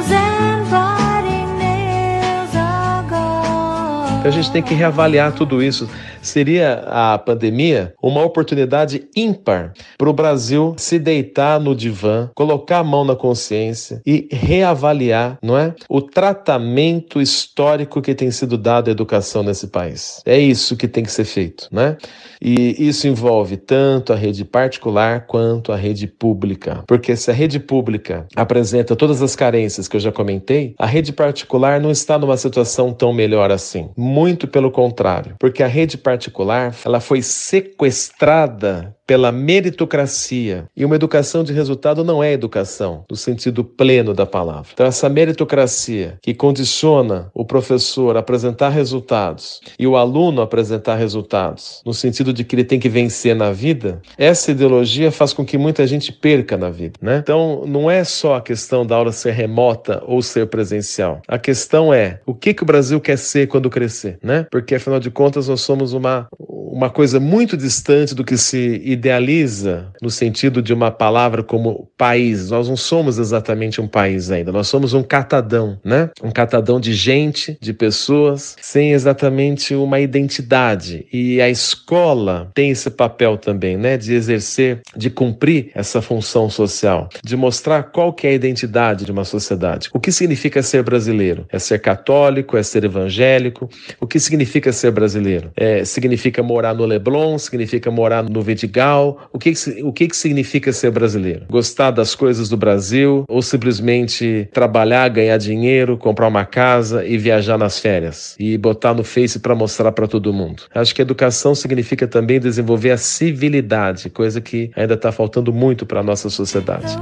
Então a gente tem que reavaliar tudo isso. Seria a pandemia uma oportunidade ímpar para o Brasil se deitar no divã, colocar a mão na consciência e reavaliar, não é, o tratamento histórico que tem sido dado à educação nesse país. É isso que tem que ser feito, né? E isso envolve tanto a rede particular quanto a rede pública, porque se a rede pública apresenta todas as carências que eu já comentei, a rede particular não está numa situação tão melhor assim. Muito pelo contrário, porque a rede particular ela foi sequestrada pela meritocracia. E uma educação de resultado não é educação, no sentido pleno da palavra. Então, essa meritocracia que condiciona o professor a apresentar resultados e o aluno a apresentar resultados, no sentido de que ele tem que vencer na vida, essa ideologia faz com que muita gente perca na vida. Né? Então, não é só a questão da aula ser remota ou ser presencial. A questão é o que, que o Brasil quer ser quando crescer, né? Porque, afinal de contas, nós somos uma, uma coisa muito distante do que se idealiza no sentido de uma palavra como país. Nós não somos exatamente um país ainda, nós somos um catadão, né? Um catadão de gente, de pessoas, sem exatamente uma identidade. E a escola tem esse papel também, né? De exercer, de cumprir essa função social, de mostrar qual que é a identidade de uma sociedade. O que significa ser brasileiro? É ser católico, é ser evangélico. O que significa ser brasileiro? É, significa morar no Leblon, significa morar no Vidigal. O que, o que, que significa ser brasileiro? Gostar das coisas do Brasil ou simplesmente trabalhar, ganhar dinheiro, comprar uma casa e viajar nas férias e botar no Face para mostrar para todo mundo? Acho que educação significa também desenvolver a civilidade, coisa que ainda está faltando muito para a nossa sociedade.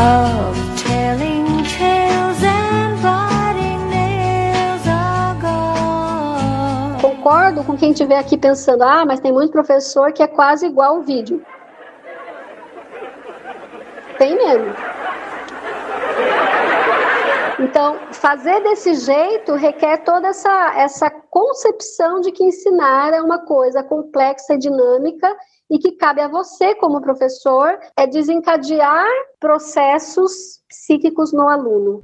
Of Concordo com quem estiver aqui pensando, ah, mas tem muito professor que é quase igual o vídeo. Tem mesmo. Então, fazer desse jeito requer toda essa, essa concepção de que ensinar é uma coisa complexa e dinâmica e que cabe a você, como professor, é desencadear processos psíquicos no aluno.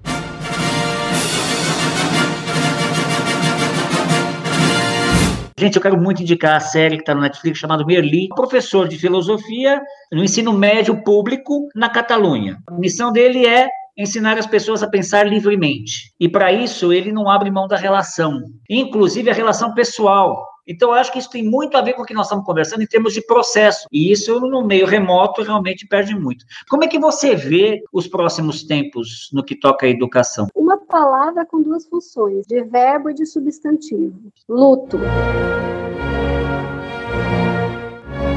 Gente, eu quero muito indicar a série que está no Netflix chamada Merli, professor de filosofia no ensino médio público na Catalunha. A missão dele é ensinar as pessoas a pensar livremente. E para isso ele não abre mão da relação, inclusive a relação pessoal. Então, eu acho que isso tem muito a ver com o que nós estamos conversando em termos de processo. E isso, no meio remoto, realmente perde muito. Como é que você vê os próximos tempos no que toca à educação? Uma palavra com duas funções, de verbo e de substantivo. Luto.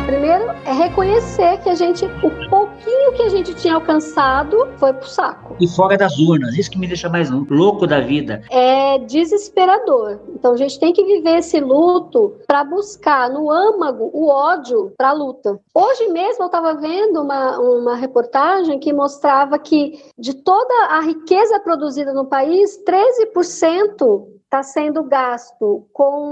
Primeiro é reconhecer que a gente, o pouquinho que a gente tinha alcançado foi pro saco. E fora das urnas, isso que me deixa mais louco da vida. É desesperador. Então a gente tem que viver esse luto para buscar no âmago o ódio para a luta. Hoje mesmo eu estava vendo uma, uma reportagem que mostrava que de toda a riqueza produzida no país, 13% está sendo gasto com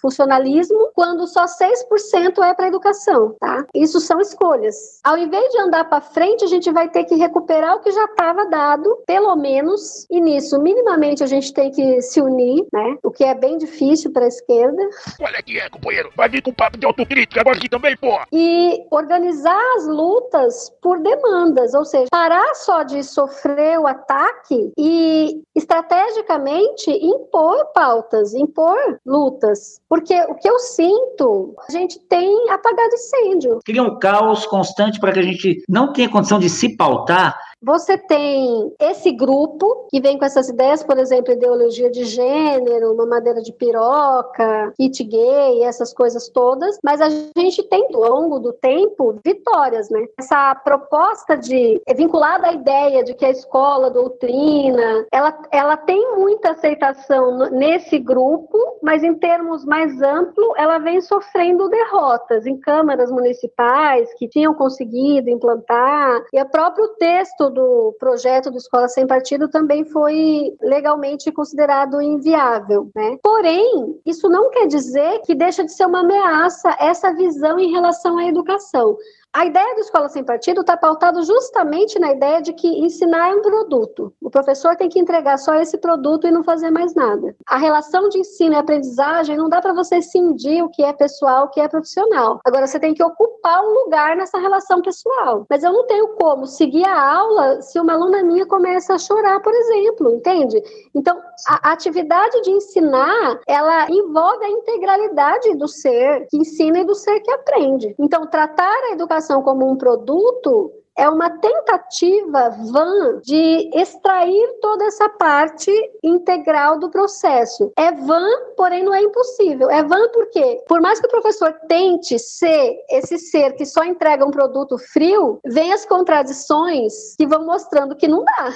funcionalismo, quando só 6% é para educação, tá? Isso são escolhas. Ao invés de andar para frente, a gente vai ter que recuperar o que já estava dado, pelo menos, e nisso, minimamente, a gente tem que se unir, né? O que é bem difícil para a esquerda. Olha aqui, é, companheiro. Vai vir com papo de autocrítica agora aqui também, pô. E organizar as lutas por demandas, ou seja, parar só de sofrer o ataque e estrategicamente impor pautas, impor lutas. Porque o que eu sinto, a gente tem apagado incêndio. Cria um caos constante para que a gente não tenha condição de se pautar você tem esse grupo que vem com essas ideias, por exemplo, ideologia de gênero, mamadeira de piroca, kit gay, essas coisas todas, mas a gente tem, ao longo do tempo, vitórias, né? Essa proposta de, é vinculada à ideia de que a escola, a doutrina, ela, ela tem muita aceitação nesse grupo, mas em termos mais amplos, ela vem sofrendo derrotas em câmaras municipais que tinham conseguido implantar, e o próprio texto do projeto do Escola Sem Partido também foi legalmente considerado inviável. Né? Porém, isso não quer dizer que deixa de ser uma ameaça essa visão em relação à educação. A ideia do Escola Sem Partido está pautada justamente na ideia de que ensinar é um produto. O professor tem que entregar só esse produto e não fazer mais nada. A relação de ensino e aprendizagem não dá para você cindir o que é pessoal, o que é profissional. Agora, você tem que ocupar um lugar nessa relação pessoal. Mas eu não tenho como seguir a aula se uma aluna minha começa a chorar, por exemplo, entende? Então, a atividade de ensinar, ela envolve a integralidade do ser que ensina e do ser que aprende. Então, tratar a educação como um produto é uma tentativa vã de extrair toda essa parte integral do processo. É vã, porém não é impossível. É vã porque, por mais que o professor tente ser esse ser que só entrega um produto frio, vem as contradições que vão mostrando que não dá.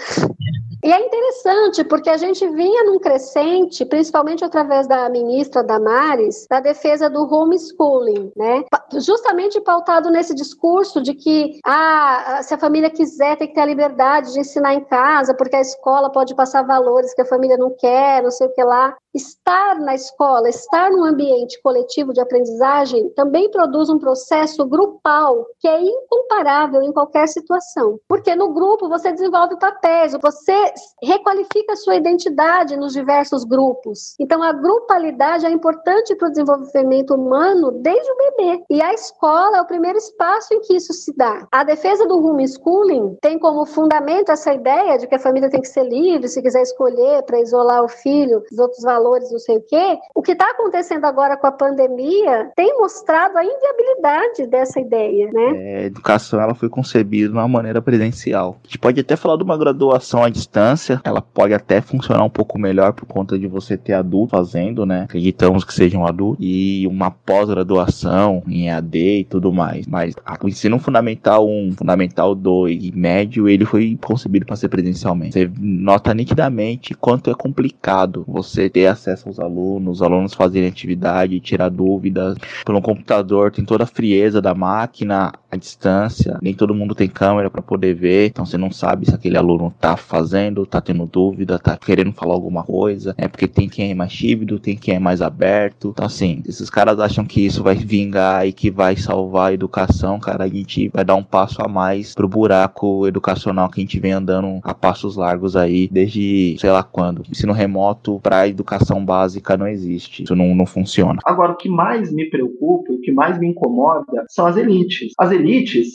E é interessante porque a gente vinha num crescente, principalmente através da ministra Damares, da defesa do homeschooling, né? Justamente pautado nesse discurso de que ah, se a família quiser, tem que ter a liberdade de ensinar em casa, porque a escola pode passar valores que a família não quer, não sei o que lá. Estar na escola, estar num ambiente coletivo de aprendizagem também produz um processo grupal que é incomparável em qualquer situação. Porque no grupo você desenvolve papéis, você requalifica sua identidade nos diversos grupos. Então a grupalidade é importante para o desenvolvimento humano desde o bebê. E a escola é o primeiro espaço em que isso se dá. A defesa do homeschooling tem como fundamento essa ideia de que a família tem que ser livre, se quiser escolher para isolar o filho, os outros valores, não sei o quê. O que está acontecendo agora com a pandemia tem mostrado a inviabilidade dessa ideia, né? É, a educação ela foi concebida de uma maneira presencial. A gente pode até falar de uma graduação à distância, ela pode até funcionar um pouco melhor por conta de você ter adulto fazendo, né? Acreditamos que sejam um adultos e uma pós-graduação em AD e tudo mais. Mas o ensino fundamental 1, fundamental 2 e médio, ele foi concebido para ser presencialmente. Você nota nitidamente quanto é complicado você ter acesso aos alunos, os alunos fazerem atividade, tirar dúvidas. Pelo computador tem toda a frieza da máquina, à distância, nem todo mundo tem câmera para poder ver, então você não sabe se aquele aluno tá fazendo, tá tendo dúvida, tá querendo falar alguma coisa, é porque tem quem é mais tímido, tem quem é mais aberto. Então assim, esses caras acham que isso vai vingar e que vai salvar a educação, cara, a gente vai dar um passo a mais pro buraco educacional que a gente vem andando a passos largos aí desde sei lá quando. Ensino remoto para educação básica não existe. Isso não, não funciona. Agora, o que mais me preocupa, o que mais me incomoda são as elites. As elites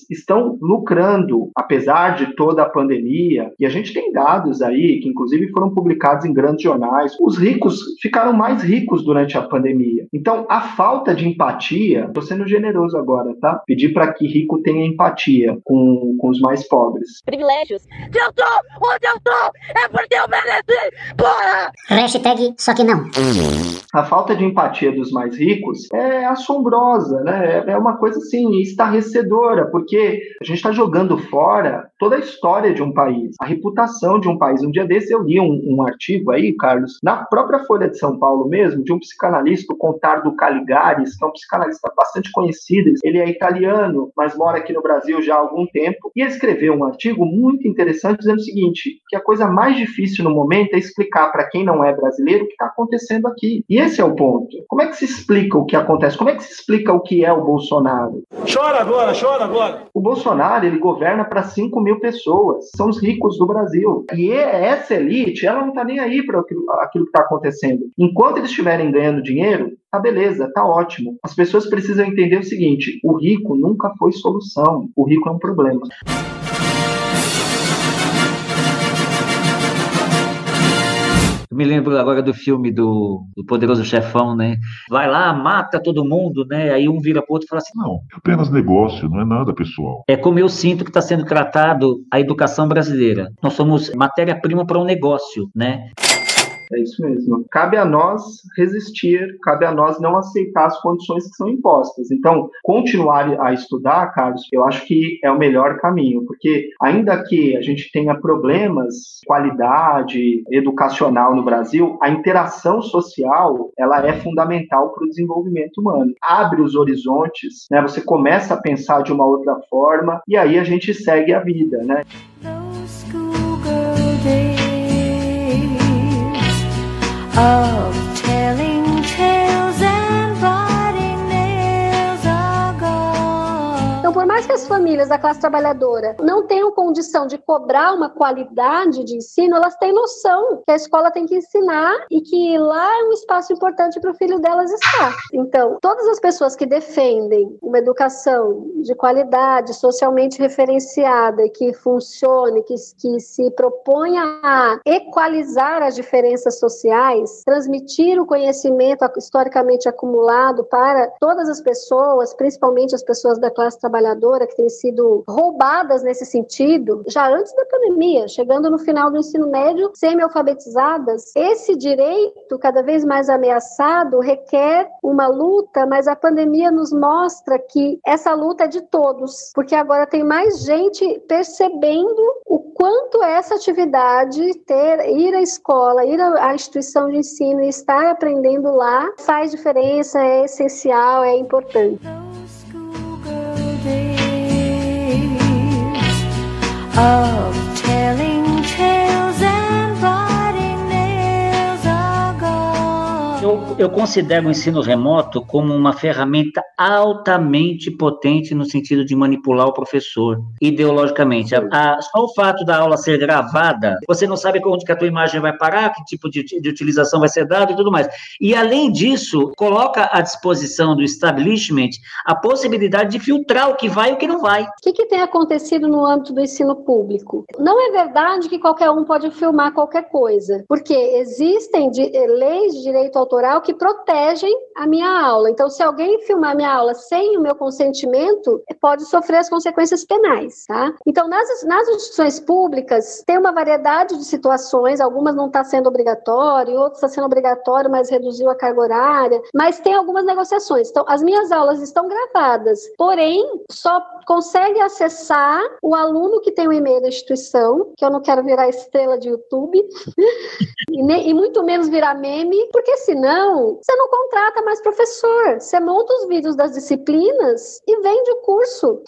estão lucrando, apesar de toda a pandemia, e a gente tem dados aí que, inclusive, foram publicados em grandes jornais. Os ricos ficaram mais ricos durante a pandemia. Então, a falta de empatia, tô sendo generoso agora, tá? Pedir para que rico tenha empatia com, com os mais pobres. Privilégios. Se eu tô onde eu tô, é porque eu mereci, porra! Hashtag só que não. A falta de empatia dos mais ricos é assombrosa, né? É uma coisa assim estarrecedora, porque a gente está jogando fora toda a história de um país, a reputação de um país. Um dia desse eu li um, um artigo aí, Carlos, na própria Folha de São Paulo mesmo, de um psicanalista, o Contardo Caligares, que é um psicanalista bastante conhecido. Ele é italiano, mas mora aqui no Brasil já há algum tempo, e ele escreveu um artigo muito interessante dizendo o seguinte: que a coisa mais difícil no momento é explicar para quem não é brasileiro o que está acontecendo aqui. E esse é o ponto. Como é que se explica o que acontece? Como é que se explica o que é o Bolsonaro? Chora agora, chora agora. O Bolsonaro, ele governa para 5 mil pessoas. São os ricos do Brasil. E essa elite, ela não está nem aí para aquilo, aquilo que está acontecendo. Enquanto eles estiverem ganhando dinheiro, tá beleza, tá ótimo. As pessoas precisam entender o seguinte: o rico nunca foi solução. O rico é um problema. Eu me lembro agora do filme do, do Poderoso Chefão, né? Vai lá, mata todo mundo, né? Aí um vira pro outro e fala assim: Não, é apenas negócio, não é nada pessoal. É como eu sinto que está sendo tratado a educação brasileira. Nós somos matéria-prima para um negócio, né? É isso mesmo. Cabe a nós resistir, cabe a nós não aceitar as condições que são impostas. Então, continuar a estudar, Carlos, eu acho que é o melhor caminho, porque ainda que a gente tenha problemas de qualidade educacional no Brasil, a interação social ela é fundamental para o desenvolvimento humano. Abre os horizontes, né? Você começa a pensar de uma outra forma e aí a gente segue a vida, né? Of telling tales Por mais que as famílias da classe trabalhadora não tenham condição de cobrar uma qualidade de ensino, elas têm noção que a escola tem que ensinar e que lá é um espaço importante para o filho delas estar. Então, todas as pessoas que defendem uma educação de qualidade, socialmente referenciada, que funcione, que, que se proponha a equalizar as diferenças sociais, transmitir o conhecimento historicamente acumulado para todas as pessoas, principalmente as pessoas da classe trabalhadora que têm sido roubadas nesse sentido, já antes da pandemia, chegando no final do ensino médio, semi-alfabetizadas. Esse direito, cada vez mais ameaçado, requer uma luta, mas a pandemia nos mostra que essa luta é de todos, porque agora tem mais gente percebendo o quanto essa atividade, ter, ir à escola, ir à instituição de ensino e estar aprendendo lá, faz diferença, é essencial, é importante. Of telling tales Eu, considero o ensino remoto como uma ferramenta altamente potente no sentido de manipular o professor ideologicamente. A- a- só o fato da aula ser gravada, você não sabe onde que a tua imagem vai parar, que tipo de, de utilização vai ser dado e tudo mais. E além disso, coloca à disposição do establishment a possibilidade de filtrar o que vai e o que não vai. O que, que tem acontecido no âmbito do ensino público? Não é verdade que qualquer um pode filmar qualquer coisa, porque existem di- eh, leis de direito autoral que protegem a minha aula. Então, se alguém filmar minha aula sem o meu consentimento, pode sofrer as consequências penais, tá? Então, nas, nas instituições públicas, tem uma variedade de situações, algumas não está sendo obrigatório, outras está sendo obrigatório, mas reduziu a carga horária, mas tem algumas negociações. Então, as minhas aulas estão gravadas, porém, só consegue acessar o aluno que tem o e-mail da instituição, que eu não quero virar estrela de YouTube, e, ne- e muito menos virar meme, porque senão você não contrata mais professor. Você monta os vídeos das disciplinas e vende o curso.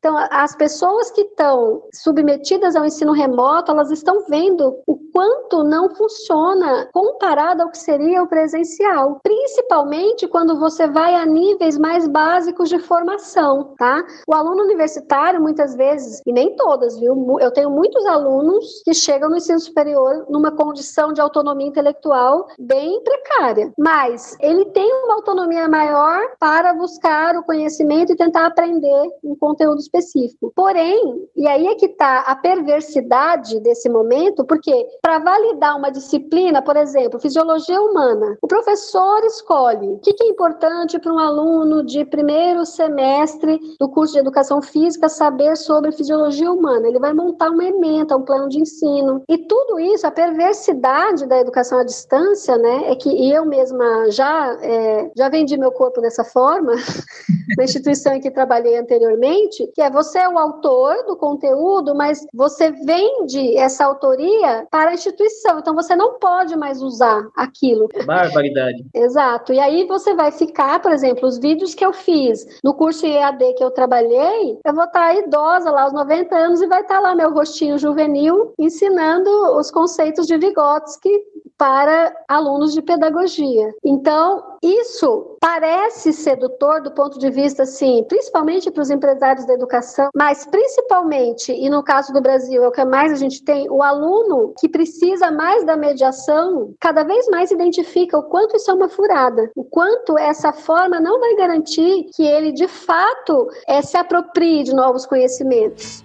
Então, as pessoas que estão submetidas ao ensino remoto, elas estão vendo o quanto não funciona comparado ao que seria o presencial, principalmente quando você vai a níveis mais básicos de formação, tá? O aluno universitário, muitas vezes, e nem todas, viu? Eu tenho muitos alunos que chegam no ensino superior numa condição de autonomia intelectual bem precária, mas ele tem uma autonomia maior para buscar o conhecimento e tentar aprender um conteúdo específico. Porém, e aí é que está a perversidade desse momento, porque para validar uma disciplina, por exemplo, fisiologia humana, o professor escolhe o que, que é importante para um aluno de primeiro semestre do curso de educação física saber sobre fisiologia humana. Ele vai montar uma ementa, um plano de ensino. E tudo isso, a perversidade da educação à distância, né, é que eu mesma já, é, já vendi meu corpo dessa forma, na instituição em que trabalhei anteriormente, que é você é o autor do conteúdo, mas você vende essa autoria para a instituição. Então você não pode mais usar aquilo. Barbaridade. Exato. E aí você vai ficar, por exemplo, os vídeos que eu fiz no curso EAD que eu trabalhei, eu vou estar idosa lá aos 90 anos e vai estar lá meu rostinho juvenil ensinando os conceitos de Vygotsky para alunos de pedagogia. Então, isso parece sedutor do ponto de vista, assim, principalmente para os empresários da educação, mas principalmente, e no caso do Brasil, é o que mais a gente tem, o aluno que precisa mais da mediação, cada vez mais identifica o quanto isso é uma furada, o quanto essa forma não vai garantir que ele, de fato, é, se aproprie de novos conhecimentos.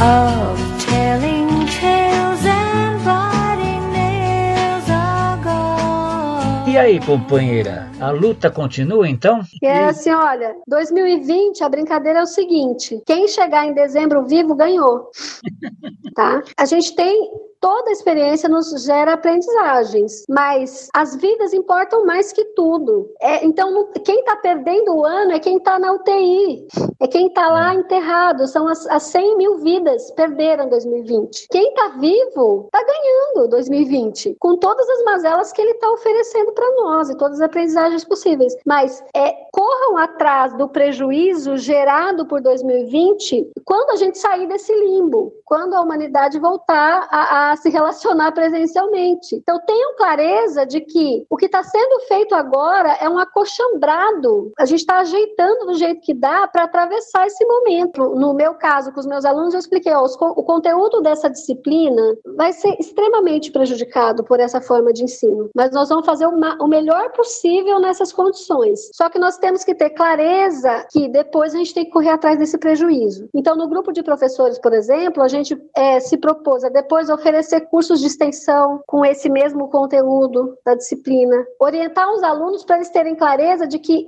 of telling tales and writing E aí, companheira, a luta continua então? É assim, olha, 2020 a brincadeira é o seguinte: quem chegar em dezembro vivo ganhou. tá? A gente tem toda experiência nos gera aprendizagens, mas as vidas importam mais que tudo. É, então, quem está perdendo o ano é quem está na UTI, é quem está lá enterrado. São as, as 100 mil vidas perderam 2020. Quem está vivo está ganhando 2020, com todas as mazelas que ele está oferecendo para nós e todas as aprendizagens possíveis. Mas é, corram atrás do prejuízo gerado por 2020 quando a gente sair desse limbo, quando a humanidade voltar a, a se relacionar presencialmente. Então tenham clareza de que o que está sendo feito agora é um acochambrado. A gente está ajeitando do jeito que dá para atravessar esse momento. No meu caso, com os meus alunos, eu expliquei: ó, o conteúdo dessa disciplina vai ser extremamente prejudicado por essa forma de ensino, mas nós vamos fazer o, o melhor possível nessas condições. Só que nós temos que ter clareza que depois a gente tem que correr atrás desse prejuízo. Então, no grupo de professores, por exemplo, a gente eh, se propôs a depois oferecer cursos de extensão com esse mesmo conteúdo da disciplina, orientar os alunos para eles terem clareza de que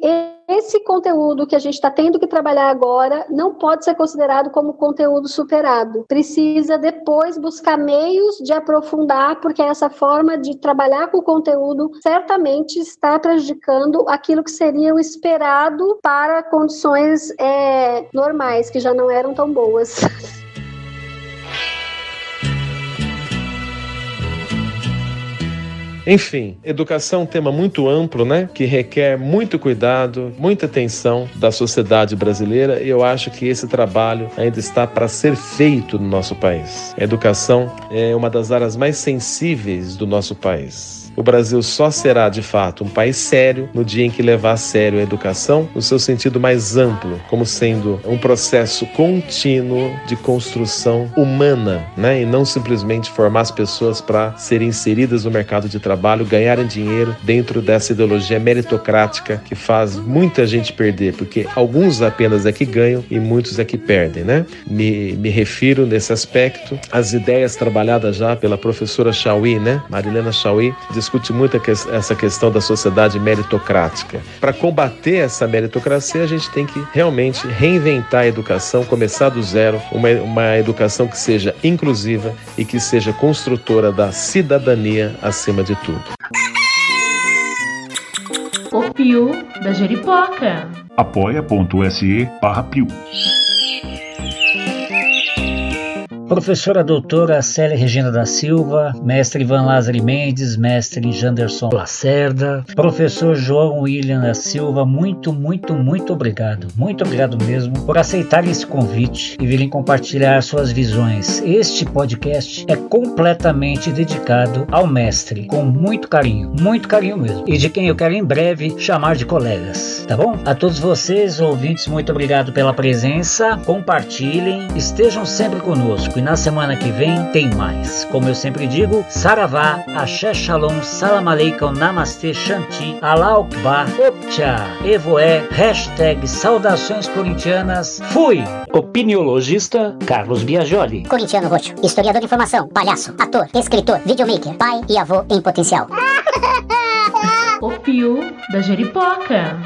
esse conteúdo que a gente está tendo que trabalhar agora não pode ser considerado como conteúdo superado. Precisa depois buscar meios de aprofundar, porque essa forma de trabalhar com o conteúdo certamente está prejudicando aquilo que seria o esperado para condições é, normais, que já não eram tão boas. Enfim, educação é um tema muito amplo, né? Que requer muito cuidado, muita atenção da sociedade brasileira e eu acho que esse trabalho ainda está para ser feito no nosso país. A educação é uma das áreas mais sensíveis do nosso país. O Brasil só será, de fato, um país sério no dia em que levar a sério a educação no seu sentido mais amplo, como sendo um processo contínuo de construção humana, né? E não simplesmente formar as pessoas para serem inseridas no mercado de trabalho, ganharem dinheiro dentro dessa ideologia meritocrática que faz muita gente perder, porque alguns apenas é que ganham e muitos é que perdem, né? Me, me refiro nesse aspecto às ideias trabalhadas já pela professora Chauí, né? Marilena Chauí discute muito essa questão da sociedade meritocrática. Para combater essa meritocracia, a gente tem que realmente reinventar a educação, começar do zero, uma, uma educação que seja inclusiva e que seja construtora da cidadania acima de tudo. O Pio da Jeripoca. apoia.se barra Piu. Professora doutora Célia Regina da Silva, mestre Ivan Lázaro Mendes, mestre Janderson Lacerda, professor João William da Silva, muito, muito, muito obrigado. Muito obrigado mesmo por aceitarem esse convite e virem compartilhar suas visões. Este podcast é completamente dedicado ao mestre, com muito carinho, muito carinho mesmo, e de quem eu quero em breve chamar de colegas, tá bom? A todos vocês, ouvintes, muito obrigado pela presença, compartilhem, estejam sempre conosco e na semana que vem tem mais. Como eu sempre digo, Saravá, Axé Shalom, Salam Aleikum, Namastê, Shanti, Allah Akbar, Opcha, Evoé, hashtag Saudações Corintianas, fui! Opiniologista Carlos Biagioli. Corintiano roxo, historiador de informação, palhaço, ator, escritor, videomaker, pai e avô em potencial. O Pio da Jeripoca.